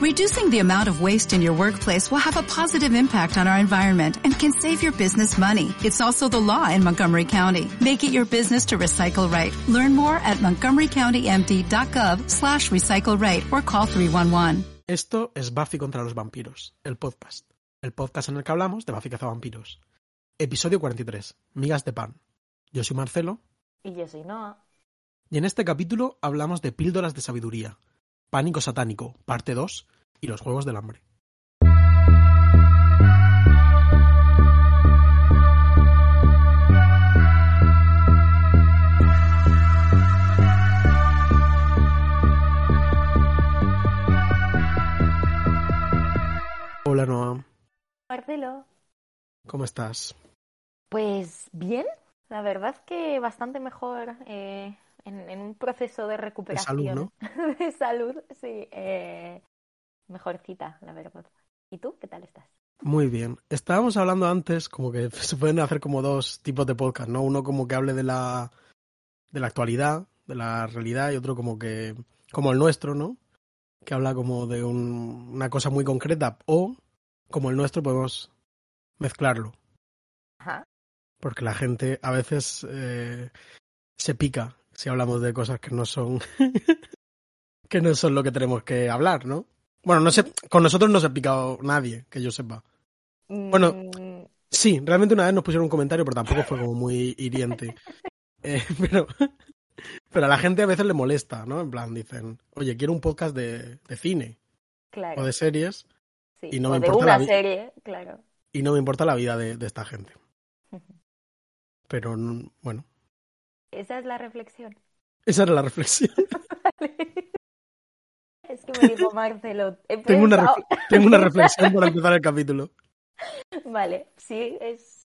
Reducing the amount of waste in your workplace will have a positive impact on our environment and can save your business money. It's also the law in Montgomery County. Make it your business to recycle right. Learn more at montgomerycountymd.gov slash recycle right or call 311. Esto es Buffy contra los vampiros, el podcast. El podcast en el que hablamos de Buffy cazavampiros. Episodio 43. Migas de pan. Yo soy Marcelo. Y yo soy Noah. Y en este capítulo hablamos de píldoras de sabiduría, pánico satánico, parte 2 y los juegos del hambre. Hola Noah, Marcelo. ¿cómo estás? Pues bien, la verdad que bastante mejor eh, en, en un proceso de recuperación. salud, De salud, sí. eh, mejorcita, la verdad. ¿Y tú? ¿Qué tal estás? Muy bien. Estábamos hablando antes como que se pueden hacer como dos tipos de podcast, ¿no? Uno como que hable de la de la actualidad, de la realidad y otro como que como el nuestro, ¿no? Que habla como de un- una cosa muy concreta o como el nuestro podemos mezclarlo, Ajá. porque la gente a veces eh, se pica si hablamos de cosas que no son que no son lo que tenemos que hablar, ¿no? Bueno, no sé, con nosotros no se ha picado nadie, que yo sepa. Bueno, Mm, Sí, realmente una vez nos pusieron un comentario, pero tampoco fue como muy hiriente. Eh, pero, pero a la gente a veces le molesta, ¿no? En plan, dicen, oye, quiero un podcast de, de cine claro. o de series sí. y no o me de importa una la serie, claro. y no me importa la vida de, de esta gente. Pero bueno, Esa es la reflexión. esa era la reflexión. Es que me dijo Marcelo. he tengo, una tengo una reflexión para empezar el capítulo. Vale, sí, es.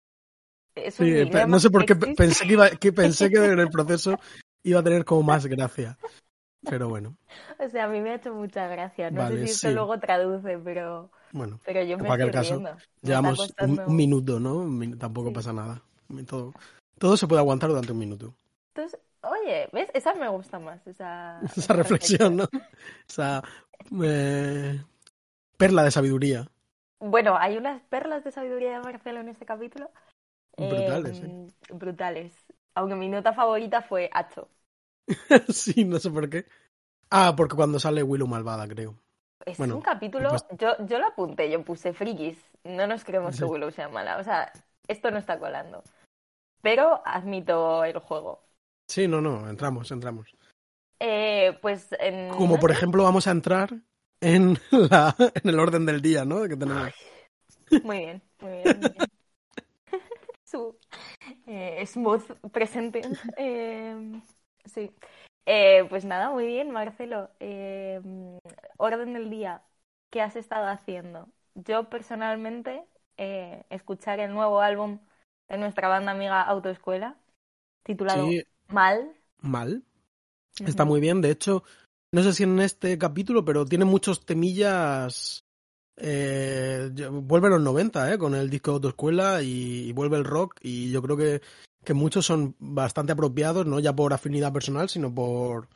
es Sí, un pe- dilema no sé por qué pensé que, iba, que pensé que en el proceso iba a tener como más gracia. Pero bueno, O sea, a mí me ha hecho mucha gracia. No Vale, sé si esto sí. luego traduce, pero, bueno. pero yo me En cualquier estoy caso, riendo. Llevamos un, minuto, ¿no? Tampoco Sí. pasa nada. Todo, todo se puede aguantar durante un minuto. Entonces, oye, ¿ves? Esa me gusta más. Esa, Esa reflexión, ¿no? Esa eh, perla de sabiduría. Bueno, hay unas perlas de sabiduría de Marcelo en este capítulo. Brutales, Eh, Brutales. Aunque mi nota favorita fue Hacho. sí, no sé por qué. Ah, porque cuando sale Willow malvada, creo. Es Bueno, un capítulo. pues- Yo, yo lo apunté, yo puse frikis. No nos creemos Sí. que Willow sea mala. O sea, esto no está colando. Pero admito el juego. Sí, no, no, entramos, entramos. Eh, pues en. Como por ejemplo vamos a entrar en, la, en el orden del día, ¿no? Que tenemos. Muy bien, muy bien. muy bien. Su eh, smooth presente. Eh, sí. Eh, pues nada, muy bien, Marcelo. Eh, orden del día. ¿Qué has estado haciendo? Yo personalmente eh, escuchar el nuevo álbum de nuestra banda amiga Autoescuela, titulado Sí, Mal. mal. Está muy bien. De hecho, no sé si en este capítulo, pero tiene muchos temillas. Eh, vuelve a los 90, ¿eh? Con el disco de autoescuela y, y vuelve el rock. Y yo creo que, que muchos son bastante apropiados, no ya por afinidad personal, sino por,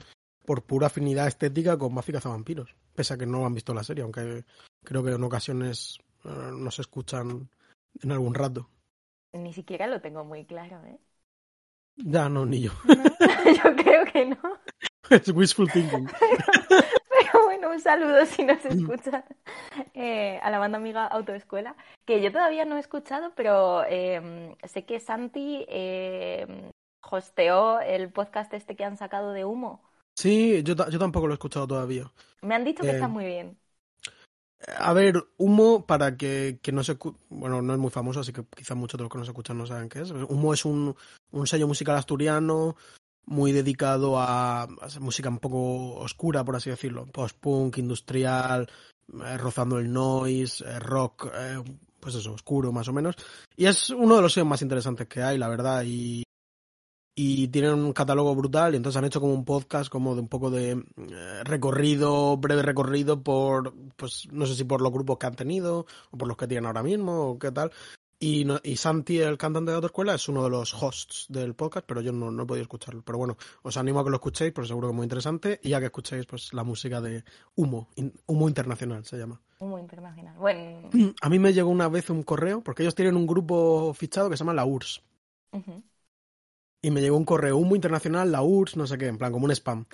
por pura afinidad estética con Buffy Cazavampiros. Pese a que no han visto la serie, aunque creo que en ocasiones eh, no se escuchan en algún rato. Ni siquiera lo tengo muy claro, ¿eh? Ya, no, ni yo. ¿No? Yo creo que no. es wishful thinking. Pero bueno, un saludo si nos escuchan eh, a la banda amiga Autoescuela, que yo todavía no he escuchado, pero eh, sé que Santi eh, hosteó el podcast este que han sacado de humo. Sí, yo, yo tampoco lo he escuchado todavía. Me han dicho que Eh, está muy bien. A ver, Humo, para que, que no se... Bueno, no es muy famoso, así que quizás muchos de los que nos escuchan no saben qué es. Humo es un, un sello musical asturiano muy dedicado a, música un poco oscura, por así decirlo. Post-punk, industrial, eh, rozando el noise, eh, rock, eh, pues eso, oscuro más o menos. Y es uno de los sellos más interesantes que hay, la verdad. Y, y tienen un catálogo brutal y entonces han hecho como un podcast como de un poco de eh, recorrido, breve recorrido por, pues no sé si por los grupos que han tenido o por los que tienen ahora mismo o qué tal. Y, no, y Santi, el cantante de la autoescuela, es uno de los hosts del podcast, pero yo no, no he podido escucharlo. Pero bueno, os animo a que lo escuchéis, porque seguro que es muy interesante, y a que escuchéis pues la música de Humo, in- Humo Internacional se llama. Muy internacional. Bueno, A mí me llegó una vez un correo, porque ellos tienen un grupo fichado que se llama la URSS. ujú. Y me llegó un correo, Humo Internacional, la URSS, no sé qué, en plan, como un spam.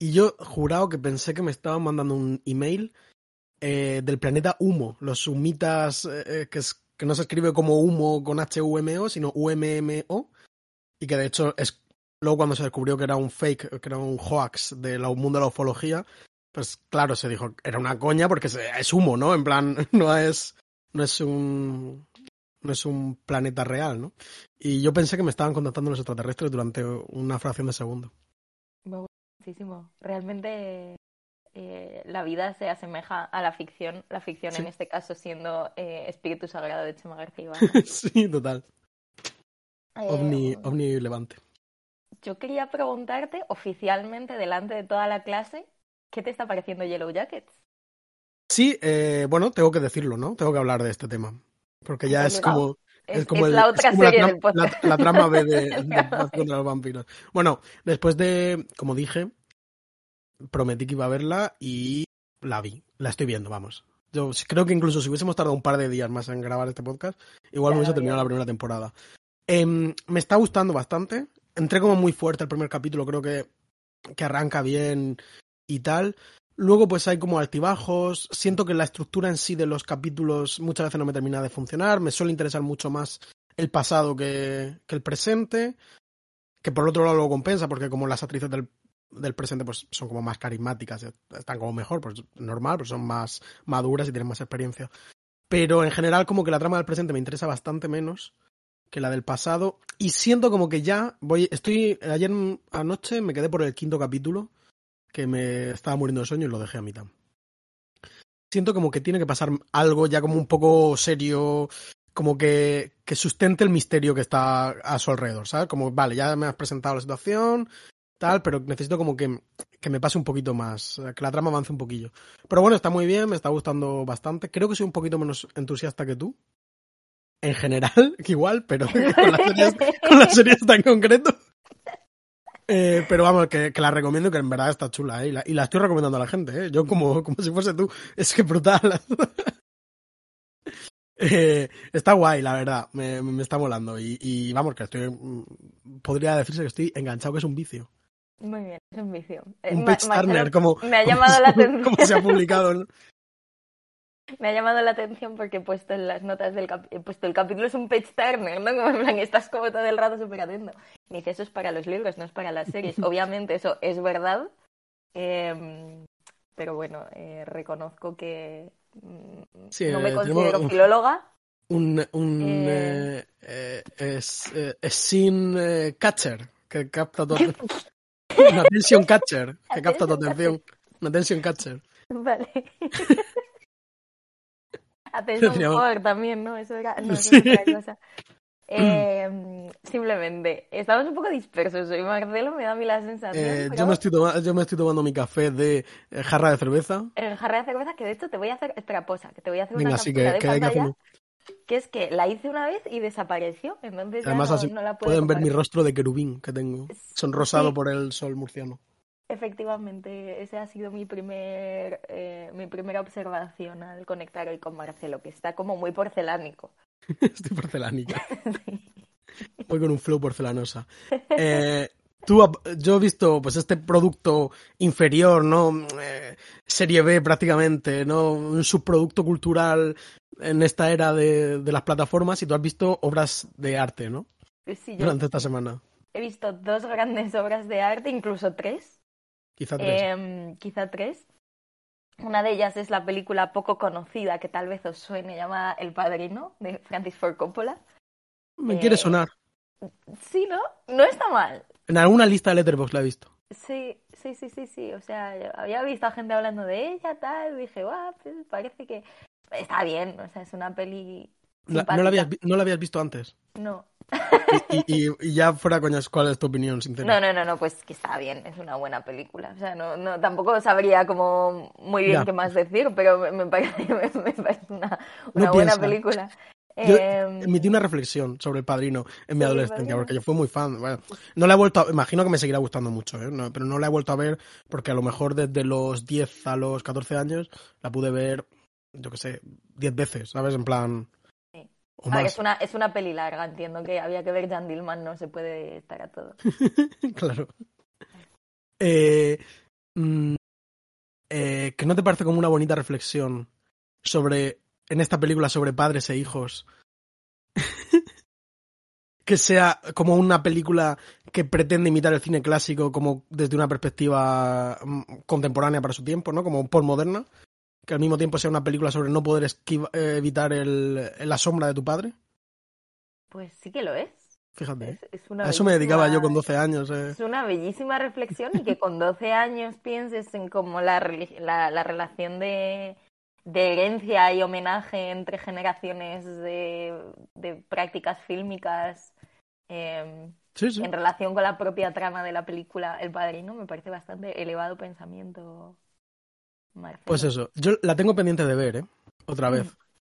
Y yo jurado que pensé que me estaban mandando un email eh, del planeta Humo, los humitas, eh, eh, que, que no se escribe como humo con H-U-M-O, sino U-M-M-O. Y que de hecho es luego cuando se descubrió que era un fake, que era un hoax del mundo de la ufología, pues claro, se dijo, era una coña porque es humo, ¿no? En plan, no es, no es un, no es un planeta real, ¿no? Y yo pensé que me estaban contactando los extraterrestres durante una fracción de segundo. Me gusta muchísimo. Realmente eh, la vida se asemeja a la ficción, la ficción Sí. en este caso siendo eh, Espíritu Sagrado de Chema García sí, total. Eh, OVNI, OVNI Levante. Yo quería preguntarte oficialmente delante de toda la clase, ¿qué te está pareciendo Yellow Jackets? Sí, eh, bueno, tengo que decirlo, ¿no? Tengo que hablar de este tema. Porque ya es como, Es, como, es el- la es otra como serie tram- del podcast. la- la trama B de, de contra los vampiros. Bueno, después de, como dije, prometí que iba a verla y la vi. La estoy viendo, vamos. Yo creo que incluso si hubiésemos tardado un par de días más en grabar este podcast, igual me hubiese terminado la primera temporada. Em, me está gustando bastante. Entré como muy fuerte el primer capítulo, creo que, que arranca bien y tal. Luego pues hay como altibajos. Siento que la estructura en sí de los capítulos muchas veces no me termina de funcionar. Me suele interesar mucho más el pasado que, que el presente. Que por otro lado lo compensa porque como las actrices del, del presente pues son como más carismáticas, están como mejor, pues normal, pues son más maduras y tienen más experiencia. Pero en general como que la trama del presente me interesa bastante menos que la del pasado y siento como que ya voy estoy ayer anoche me quedé por el quinto capítulo que me estaba muriendo de sueño y lo dejé a mitad. Siento como que tiene que pasar algo ya como un poco serio, como que, que sustente el misterio que está a su alrededor, ¿sabes? Como, vale, ya me has presentado la situación, tal, pero necesito como que, que me pase un poquito más, que la trama avance un poquillo. Pero bueno, está muy bien, me está gustando bastante. Creo que soy un poquito menos entusiasta que tú. En general, igual, pero con la serie, con en concreto. Eh, pero vamos, que, que la recomiendo, que en verdad está chula, ¿eh? y, la, y la estoy recomendando a la gente, ¿eh? yo como, como si fuese tú, es que brutal. eh, está guay, la verdad, me, me está molando, y, y, vamos, que estoy, mm, podría decirse que estoy enganchado, que es un vicio. Muy bien, es un vicio. Eh, Un pitch Marcelo, turner, como, me ha llamado la atención. como se ha publicado. ¿no? Me ha llamado la atención porque he puesto en las notas del he puesto el capítulo es un page turner, ¿no? Como en plan, estás como todo el rato súper atento. Y dice, eso es para los libros, no es para las series. Obviamente eso es verdad. eh, pero bueno, eh, reconozco que mm, Sí, no me eh, considero tenemos- filóloga. Un, un Eh. eh, eh, es, eh, es sin catcher, que capta tu atención. Un attention catcher, que capta Attention atención. Un attention catcher. Vale. Atención Power también, ¿no? Eso era, no, eso Sí. es otra cosa. Eh, simplemente, estamos un poco dispersos hoy, Marcelo, me da a mí la sensación. Eh, pero yo, me estoy toma- yo me estoy tomando mi café de eh, jarra de cerveza. El jarra de cerveza, que de hecho te voy a hacer, espera, posa, que te voy a hacer Venga, una sí, que, de que hay que pantalla, que es que la hice una vez y desapareció, entonces ya Además, no, así no la puedo pueden ver mi rostro de querubín que tengo, sonrosado Sí. por el sol murciano. Efectivamente, ese ha sido mi primer, eh, mi primera observación al conectar hoy con Marcelo, que está como muy porcelánico. Estoy porcelánica. Voy con un flow porcelanosa. Eh, tú, yo he visto pues este producto inferior, ¿no? Eh, serie B prácticamente, ¿no? Un subproducto cultural en esta era de, de las plataformas y tú has visto obras de arte, ¿no? Sí, yo Durante esta semana. he visto dos grandes obras de arte, incluso tres, Quizá tres. em, quizá tres. Una de ellas es la película poco conocida, que tal vez os suene, llamada El Padrino, de Francis Ford Coppola. Me eh, quiere sonar. Sí, ¿no? No está mal. En alguna lista de Letterboxd la he visto. Sí, sí, sí, sí, sí. O sea, yo había visto a gente hablando de ella, tal, y dije, guau, pues parece que está bien. O sea, es una peli. La- no, la habías, no la habías visto antes. No. Y, y- y ya fuera coñas, ¿cuál es tu opinión, sincera? No, no, no, no, pues que está bien, es una buena película. O sea, no, no, tampoco sabría como muy bien Ya. qué más decir, pero me, parece, me, me parece una, No una buena piensa. película. Yo Em, emití una reflexión sobre el padrino en mi adolescencia, porque yo fui muy fan. Bueno, no la he vuelto a, imagino que me seguirá gustando mucho, ¿eh? No, pero no la he vuelto a ver porque a lo mejor desde los 10 a los 14 años la pude ver, yo qué sé, 10 veces, ¿sabes? En plan. O es, una, es una peli larga, entiendo que había que ver Jan Dillman, no se puede estar a todo. claro. Eh, mm, eh, ¿Que no te parece como una bonita reflexión sobre, en esta película, sobre padres e hijos? que sea como una película que pretende imitar el cine clásico como desde una perspectiva mm, contemporánea para su tiempo, ¿no? Como postmoderna. Que al mismo tiempo sea una película sobre no poder esquiva- eh, evitar el, la sombra de tu padre. Pues sí que lo es. Fíjate. Es, es una A eso me dedicaba yo con 12 años. eh. Es una bellísima reflexión y que con 12 años pienses en cómo la, la, la relación de, de herencia y homenaje entre generaciones de, de prácticas fílmicas eh, Sí, sí. en relación con la propia trama de la película El Padrino me parece bastante elevado pensamiento. Pues eso, yo la tengo pendiente de ver, ¿eh? Otra vez.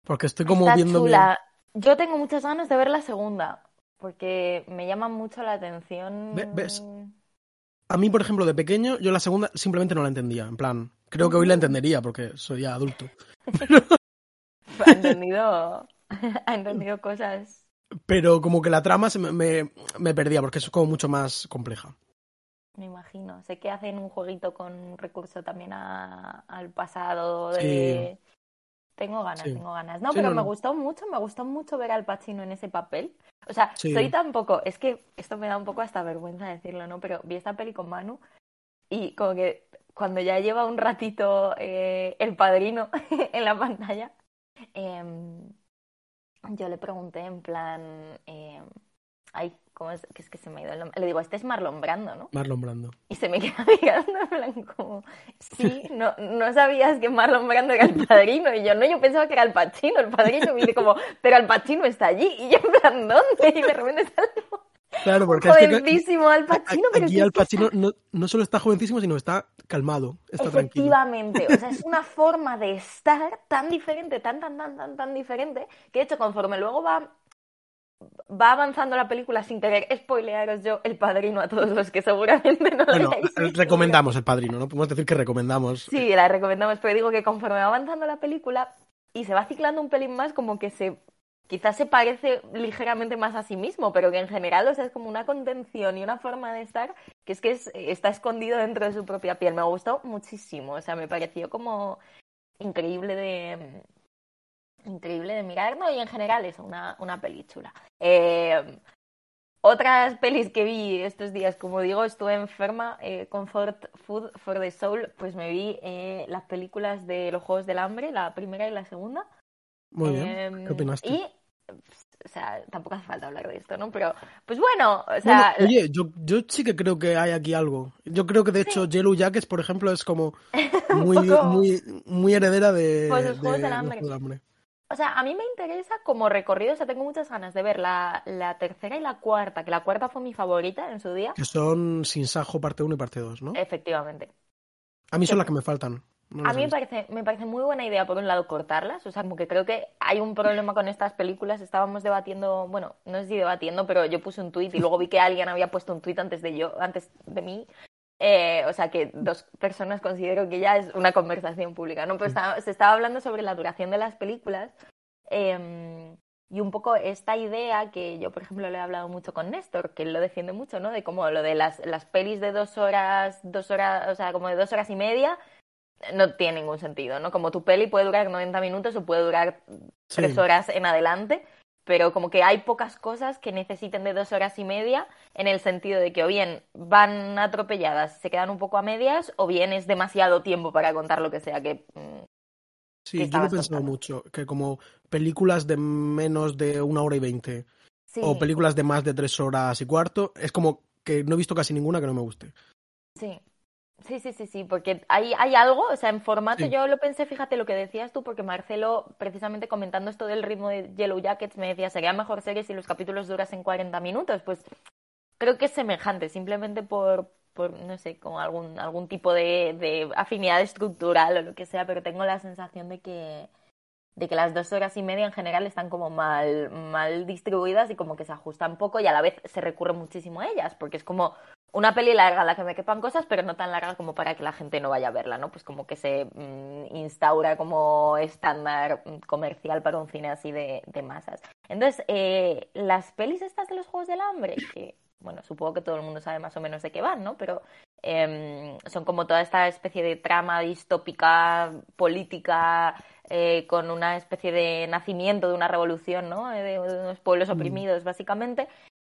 Porque estoy como Está viendo chula. Yo tengo muchas ganas de ver la segunda porque me llama mucho la atención. Ve- ves. A mí, por ejemplo, de pequeño, yo la segunda simplemente no la entendía. En plan, creo que hoy la entendería porque soy ya adulto. ha entendido, ha entendido cosas. Pero como que la trama se me, me, me perdía porque es como mucho más compleja. Me imagino. Sé que hacen un jueguito con recurso también a- al pasado. De... Tengo ganas, Sí. tengo ganas. No, Sí, pero no, me no. gustó mucho, me gustó mucho ver al Pacino en ese papel. O sea, Sí. soy tampoco, es que esto me da un poco hasta vergüenza decirlo, ¿no? Pero vi esta peli con Manu y como que cuando ya lleva un ratito eh, el padrino en la pantalla, em, yo le pregunté en plan, em, ay, ¿cómo es? Que es que se me ha ido el nombre. Le digo, este es Marlon Brando, ¿no? Marlon Brando. Y se me queda mirando en plan como, sí, no, no sabías que Marlon Brando era el padrino. Y yo, no, yo pensaba que era el Pachino, el padrino. Y dice como, pero el Pachino está allí. Y yo en plan, ¿dónde? Y de repente está Claro, porque es que jovencísimo Al Pacino. pero aquí Al es Pacino no, no solo está jovencísimo, sino está calmado, está tranquilo. Efectivamente, o sea, es una forma de estar tan diferente, tan, tan, tan, tan, tan diferente, que de hecho, conforme luego va, va avanzando la película sin querer spoilearos yo el padrino a todos los que seguramente no lo Bueno, visto. recomendamos El Padrino, ¿no? Podemos decir que recomendamos. Sí, la recomendamos, pero digo que conforme va avanzando la película y se va ciclando un pelín más, como que se quizás se parece ligeramente más a sí mismo, pero que en general, o sea, es como una contención y una forma de estar que es que es- está escondido dentro de su propia piel. Me gustó muchísimo, o sea, me pareció como increíble de increíble de mirar, ¿no? Y en general es una, una peli chula. Eh, otras pelis que vi estos días, como digo, estuve enferma, eh, Comfort Food for the Soul, pues me vi eh, las películas de los Juegos del Hambre, la primera y la segunda. Muy bien. Em, ¿Qué opinaste? Y, o sea, tampoco hace falta hablar de esto, ¿no? Pero, pues bueno, o Bueno, sea, oye, yo, yo sí que creo que hay aquí algo. Yo creo que de hecho Yellow Jackets, por ejemplo, es como muy, muy, muy heredera de, Pues los de Juegos del los Hambre. Juegos del Hambre. O sea, a mí me interesa como recorrido, o sea, tengo muchas ganas de ver la, la tercera y la cuarta, que la cuarta fue mi favorita en su día. Que son Sin Sajo parte 1 y parte 2, ¿no? Efectivamente. A mí son las que me faltan. No A mí me parece, me parece muy buena idea, por un lado, cortarlas. O sea, como que creo que hay un problema con estas películas. Estábamos debatiendo, bueno, no sé si debatiendo, pero yo puse un tuit y luego vi que alguien había puesto un tuit antes de yo, antes de mí. Eh, o sea, que dos personas considero que ya es una conversación pública, ¿no? Pero estaba- se estaba hablando sobre la duración de las películas. eh, y un poco esta idea que yo, por ejemplo, le he hablado mucho con Néstor, que él lo defiende mucho, ¿no? De como lo de las, las pelis de dos horas, dos horas, o sea, como de dos horas y media, no tiene ningún sentido, ¿no? Como tu peli puede durar 90 minutos o puede durar Sí. tres horas en adelante, pero como que hay pocas cosas que necesiten de dos horas y media en el sentido de que o bien van atropelladas, se quedan un poco a medias, o bien es demasiado tiempo para contar lo que sea, que mm, Sí, que yo lo he pensado mucho. Que como películas de menos de una hora y veinte sí, o películas de más de tres horas y cuarto, es como que no he visto casi ninguna que no me guste. sí. Sí, sí, sí, sí, porque hay, hay algo, o sea, en formato Sí. yo lo pensé, fíjate lo que decías tú, porque Marcelo, precisamente comentando esto del ritmo de Yellow Jackets, me decía, sería mejor serie si los capítulos durasen 40 minutos, pues creo que es semejante, simplemente por, por no sé, como algún, algún tipo de, de afinidad estructural o lo que sea, pero tengo la sensación de que, de que las dos horas y media en general están como mal, mal distribuidas y como que se ajustan poco y a la vez se recurre muchísimo a ellas, porque es como una peli larga a la que me quepan cosas, pero no tan larga como para que la gente no vaya a verla, ¿no? Pues como que se mm, instaura como estándar mm, comercial para un cine así de, de masas. Entonces, eh, las pelis estas de los Juegos del Hambre, que, bueno, supongo que todo el mundo sabe más o menos de qué van, ¿no? Pero em, son como toda esta especie de trama distópica, política, eh, con una especie de nacimiento de una revolución, ¿no? Eh, de, de unos pueblos oprimidos, básicamente,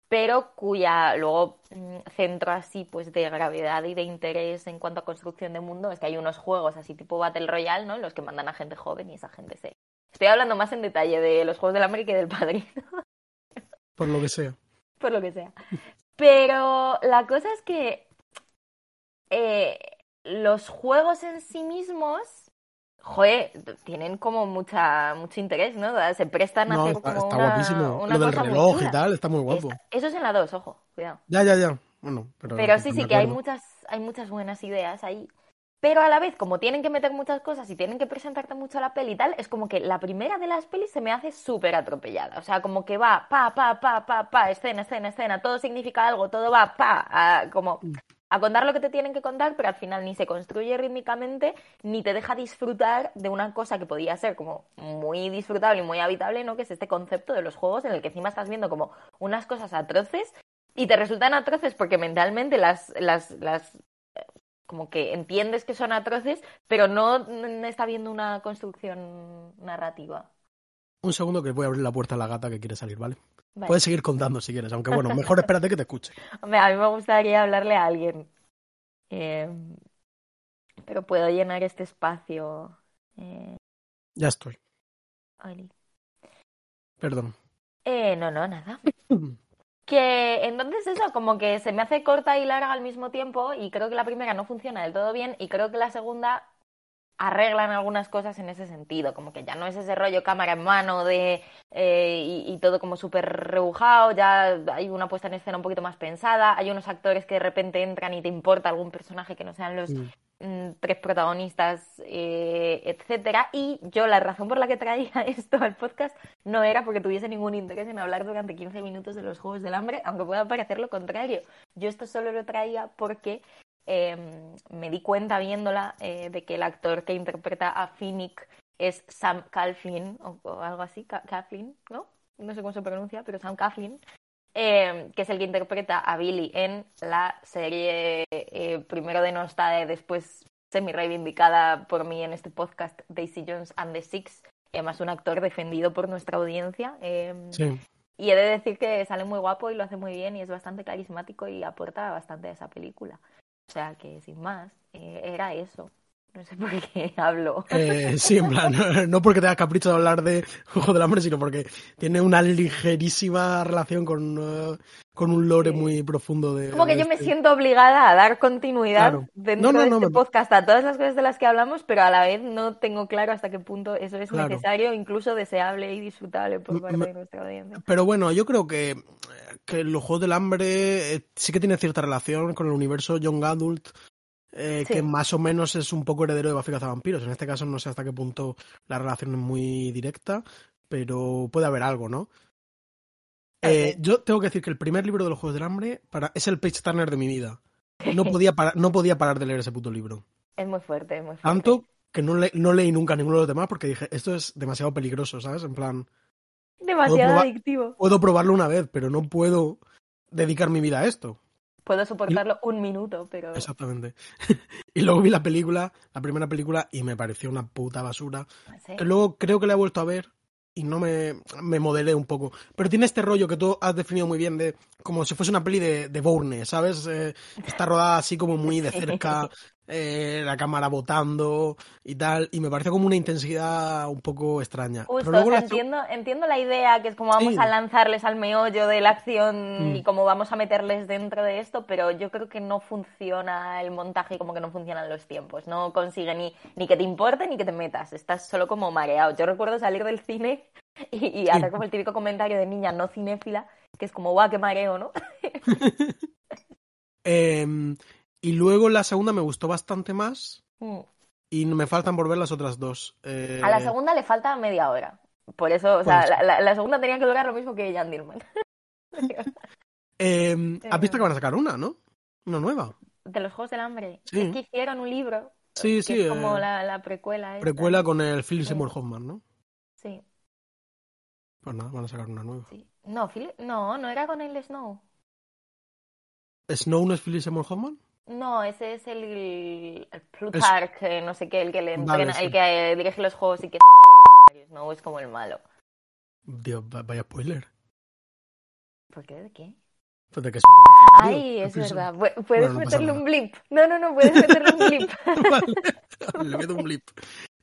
pero cuya luego mm, centro así pues de gravedad y de interés en cuanto a construcción de mundo es que hay unos juegos así tipo Battle Royale, ¿no? Los que mandan a gente joven y esa gente se... Estoy hablando más en detalle de los Juegos del Hambre que del Padrino. Por lo que sea. Por lo que sea. Pero la cosa es que eh, los juegos en sí mismos joder, tienen como mucha mucho interés, ¿no? Se prestan a No, hacer está, como está una, guapísimo. una Lo del reloj y tal, está muy guapo. Eso es en la 2, ojo, cuidado. Ya, ya, ya. Bueno, pero. Pero sí, sí, que hay muchas, hay muchas buenas ideas ahí. Pero a la vez, como tienen que meter muchas cosas y tienen que presentarte mucho la peli y tal, es como que la primera de las pelis se me hace súper atropellada. O sea, como que va pa, pa, pa, pa, pa, escena, escena, escena, todo significa algo, todo va pa, a, como a contar lo que te tienen que contar, pero al final ni se construye rítmicamente, ni te deja disfrutar de una cosa que podía ser como muy disfrutable y muy habitable, ¿no? Que es este concepto de los juegos en el que encima estás viendo como unas cosas atroces y te resultan atroces porque mentalmente las, las, las como que entiendes que son atroces, pero no no está viendo una construcción narrativa. Un segundo que voy a abrir la puerta a la gata que quiere salir, ¿vale? Vale. Puedes seguir contando si quieres, aunque bueno, mejor espérate que te escuche. Hombre, a mí me gustaría hablarle a alguien. Eh, pero puedo llenar este espacio. Eh, Ya estoy. Oli. Perdón. Eh, no, no, nada. Que entonces eso, como que se me hace corta y larga al mismo tiempo y creo que la primera no funciona del todo bien y creo que la segunda arreglan algunas cosas en ese sentido, como que ya no es ese rollo cámara en mano de eh, y, y todo como súper rebujado, ya hay una puesta en escena un poquito más pensada, hay unos actores que de repente entran y te importa algún personaje que no sean los mm, tres protagonistas, eh, etcétera. Y yo la razón por la que traía esto al podcast no era porque tuviese ningún interés en hablar durante 15 minutos de los Juegos del Hambre, aunque pueda parecer lo contrario. Yo esto solo lo traía porque eh, me di cuenta viéndola eh, de que el actor que interpreta a Finnick es Sam Calfin o, o algo así, Ca- Claflin, ¿no? No sé cómo se pronuncia, pero Sam Claflin eh, que es el que interpreta a Billy en la serie eh, primero denostada y después semi-reivindicada por mí en este podcast, Daisy Jones and the Six, además un actor defendido por nuestra audiencia. Sí. y he de decir que sale muy guapo y lo hace muy bien y es bastante carismático y aporta bastante a esa película. O sea que, sin más, eh, era eso. No sé por qué hablo. Eh, sí, en plan, no porque tengas capricho de hablar de Juego del Hambre, sino porque tiene una ligerísima relación con, eh, con un lore muy profundo de. Como que de yo me este- siento obligada a dar continuidad Claro. dentro No, no, de no, este podcast a todas las cosas de las que hablamos, pero a la vez no tengo claro hasta qué punto eso es Claro. necesario, incluso deseable y disfrutable por parte me- de nuestra audiencia. Pero bueno, yo creo que, que los Juegos del Hambre eh, sí que tiene cierta relación con el universo Young Adult, eh, Sí. que más o menos es un poco heredero de Buffy Vampiros. En este caso no sé hasta qué punto la relación es muy directa, pero puede haber algo, ¿no? Eh, yo tengo que decir que el primer libro de los Juegos del Hambre para, es el page turner de mi vida. No podía, parar, no podía parar de leer ese puto libro. Es muy fuerte, es muy fuerte. Tanto que no, le- no leí nunca ninguno de los demás porque dije, esto es demasiado peligroso, ¿sabes? En plan, Demasiado probar- adictivo. puedo probarlo una vez, pero no puedo dedicar mi vida a esto. Puedo soportarlo un minuto, pero Exactamente. y luego vi la película, la primera película, y me pareció una puta basura. Que luego creo que la he vuelto a ver y no me, me modelé un poco. Pero tiene este rollo que tú has definido muy bien de como si fuese una peli de, de Bourne, ¿sabes? Eh, está rodada así como muy de cerca, eh, la cámara botando y tal, y me parece como una intensidad un poco extraña. Justo, Pero luego o sea, la- entiendo, entiendo la idea, que es como vamos Sí. a lanzarles al meollo de la acción Mm. y como vamos a meterles dentro de esto, pero yo creo que no funciona el montaje y como que no funcionan los tiempos. No consigue ni, ni que te importe ni que te metas. Estás solo como mareado. Yo recuerdo salir del cine y, y hacer como el típico comentario de niña no cinéfila, que es como, guau, qué mareo, ¿no? Em, y luego la segunda me gustó bastante más. Mm. y me faltan por ver las otras dos. Eh, A la segunda le falta media hora. Por eso, o sea, Pues- la, la- la segunda tenía que durar lo mismo que Jan Dillman. eh, ¿Has visto que van a sacar una, no? Una nueva. De los Juegos del Hambre. Sí. Es que hicieron un libro. Sí, que sí, Es como eh, la, la precuela. esta. Precuela con el Philip. Seymour Hoffman, ¿no? Sí, Pues nada, van a sacar una nueva. sí. No, Philip- no, no era con el Snow. ¿Snow no es Philip Seymour Hoffman? No, ese es el, el Plutarch, eh, no sé qué, el que le Vale, entrena, sí. el que eh, dirige los juegos y que revolucionario. Snow es como el malo. Dios, va- vaya spoiler. ¿Por qué? ¿De qué? Pues de que es un. Ay, es verdad. Pu- Puedes Bueno, no meterle un blip. No, no, no, puedes meterle un blip. vale, le meto un blip.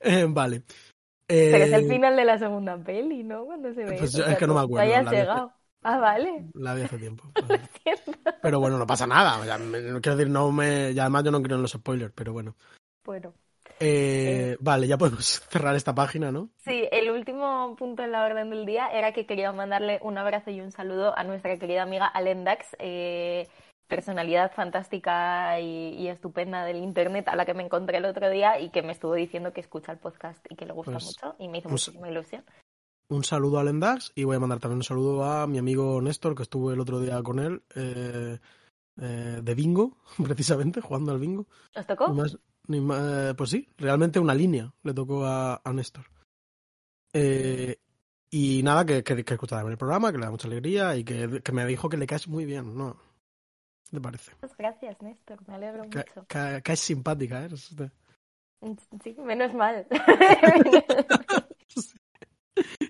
Eh, vale. Eh, Pero es el final de la segunda peli, ¿no? Cuando se ve. Pues eso. es que no me acuerdo, Vaya segado. Ah, vale. La vi hace tiempo. Entiendo. Pero bueno, no pasa nada. ya me- quiero decir, no me. Ya además yo no creo en los spoilers, pero bueno. Bueno. Eh, Vale, ya podemos cerrar esta página, ¿no? Sí, el último punto en la orden del día era que quería mandarle un abrazo y un saludo a nuestra querida amiga Alen Dax, eh, personalidad fantástica y, y estupenda del internet a la que me encontré el otro día y que me estuvo diciendo que escucha el podcast y que le gusta Pues, mucho y me hizo un s- muchísima ilusión. Un saludo a Lendax y voy a mandar también un saludo a mi amigo Néstor, que estuve el otro día con él, eh, eh, de bingo, precisamente, jugando al bingo. ¿Os tocó? Ni más- ni más- pues sí, realmente una línea le tocó a, a Néstor. Eh, y nada, que, que, que también el programa, que le da mucha alegría y que, que me dijo que le caes muy bien, ¿no? ¿Qué te parece? Muchas gracias, Néstor, me alegro mucho. que- que es simpática, ¿eh? Sí, menos mal.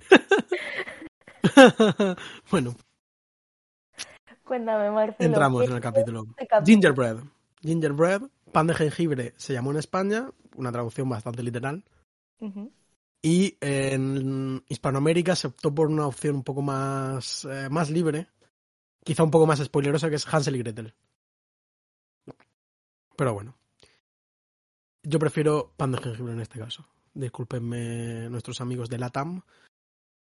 bueno, Cuéntame, Marcelo. entramos ¿qué en el capítulo. este capítulo? Gingerbread. Gingerbread, pan de jengibre se llamó en España, una traducción bastante literal. Y en Hispanoamérica se optó por una opción un poco más, eh, más libre, quizá un poco más spoilerosa, que es Hansel y Gretel. Pero bueno. Yo prefiero pan de jengibre en este caso. Discúlpenme nuestros amigos de Latam,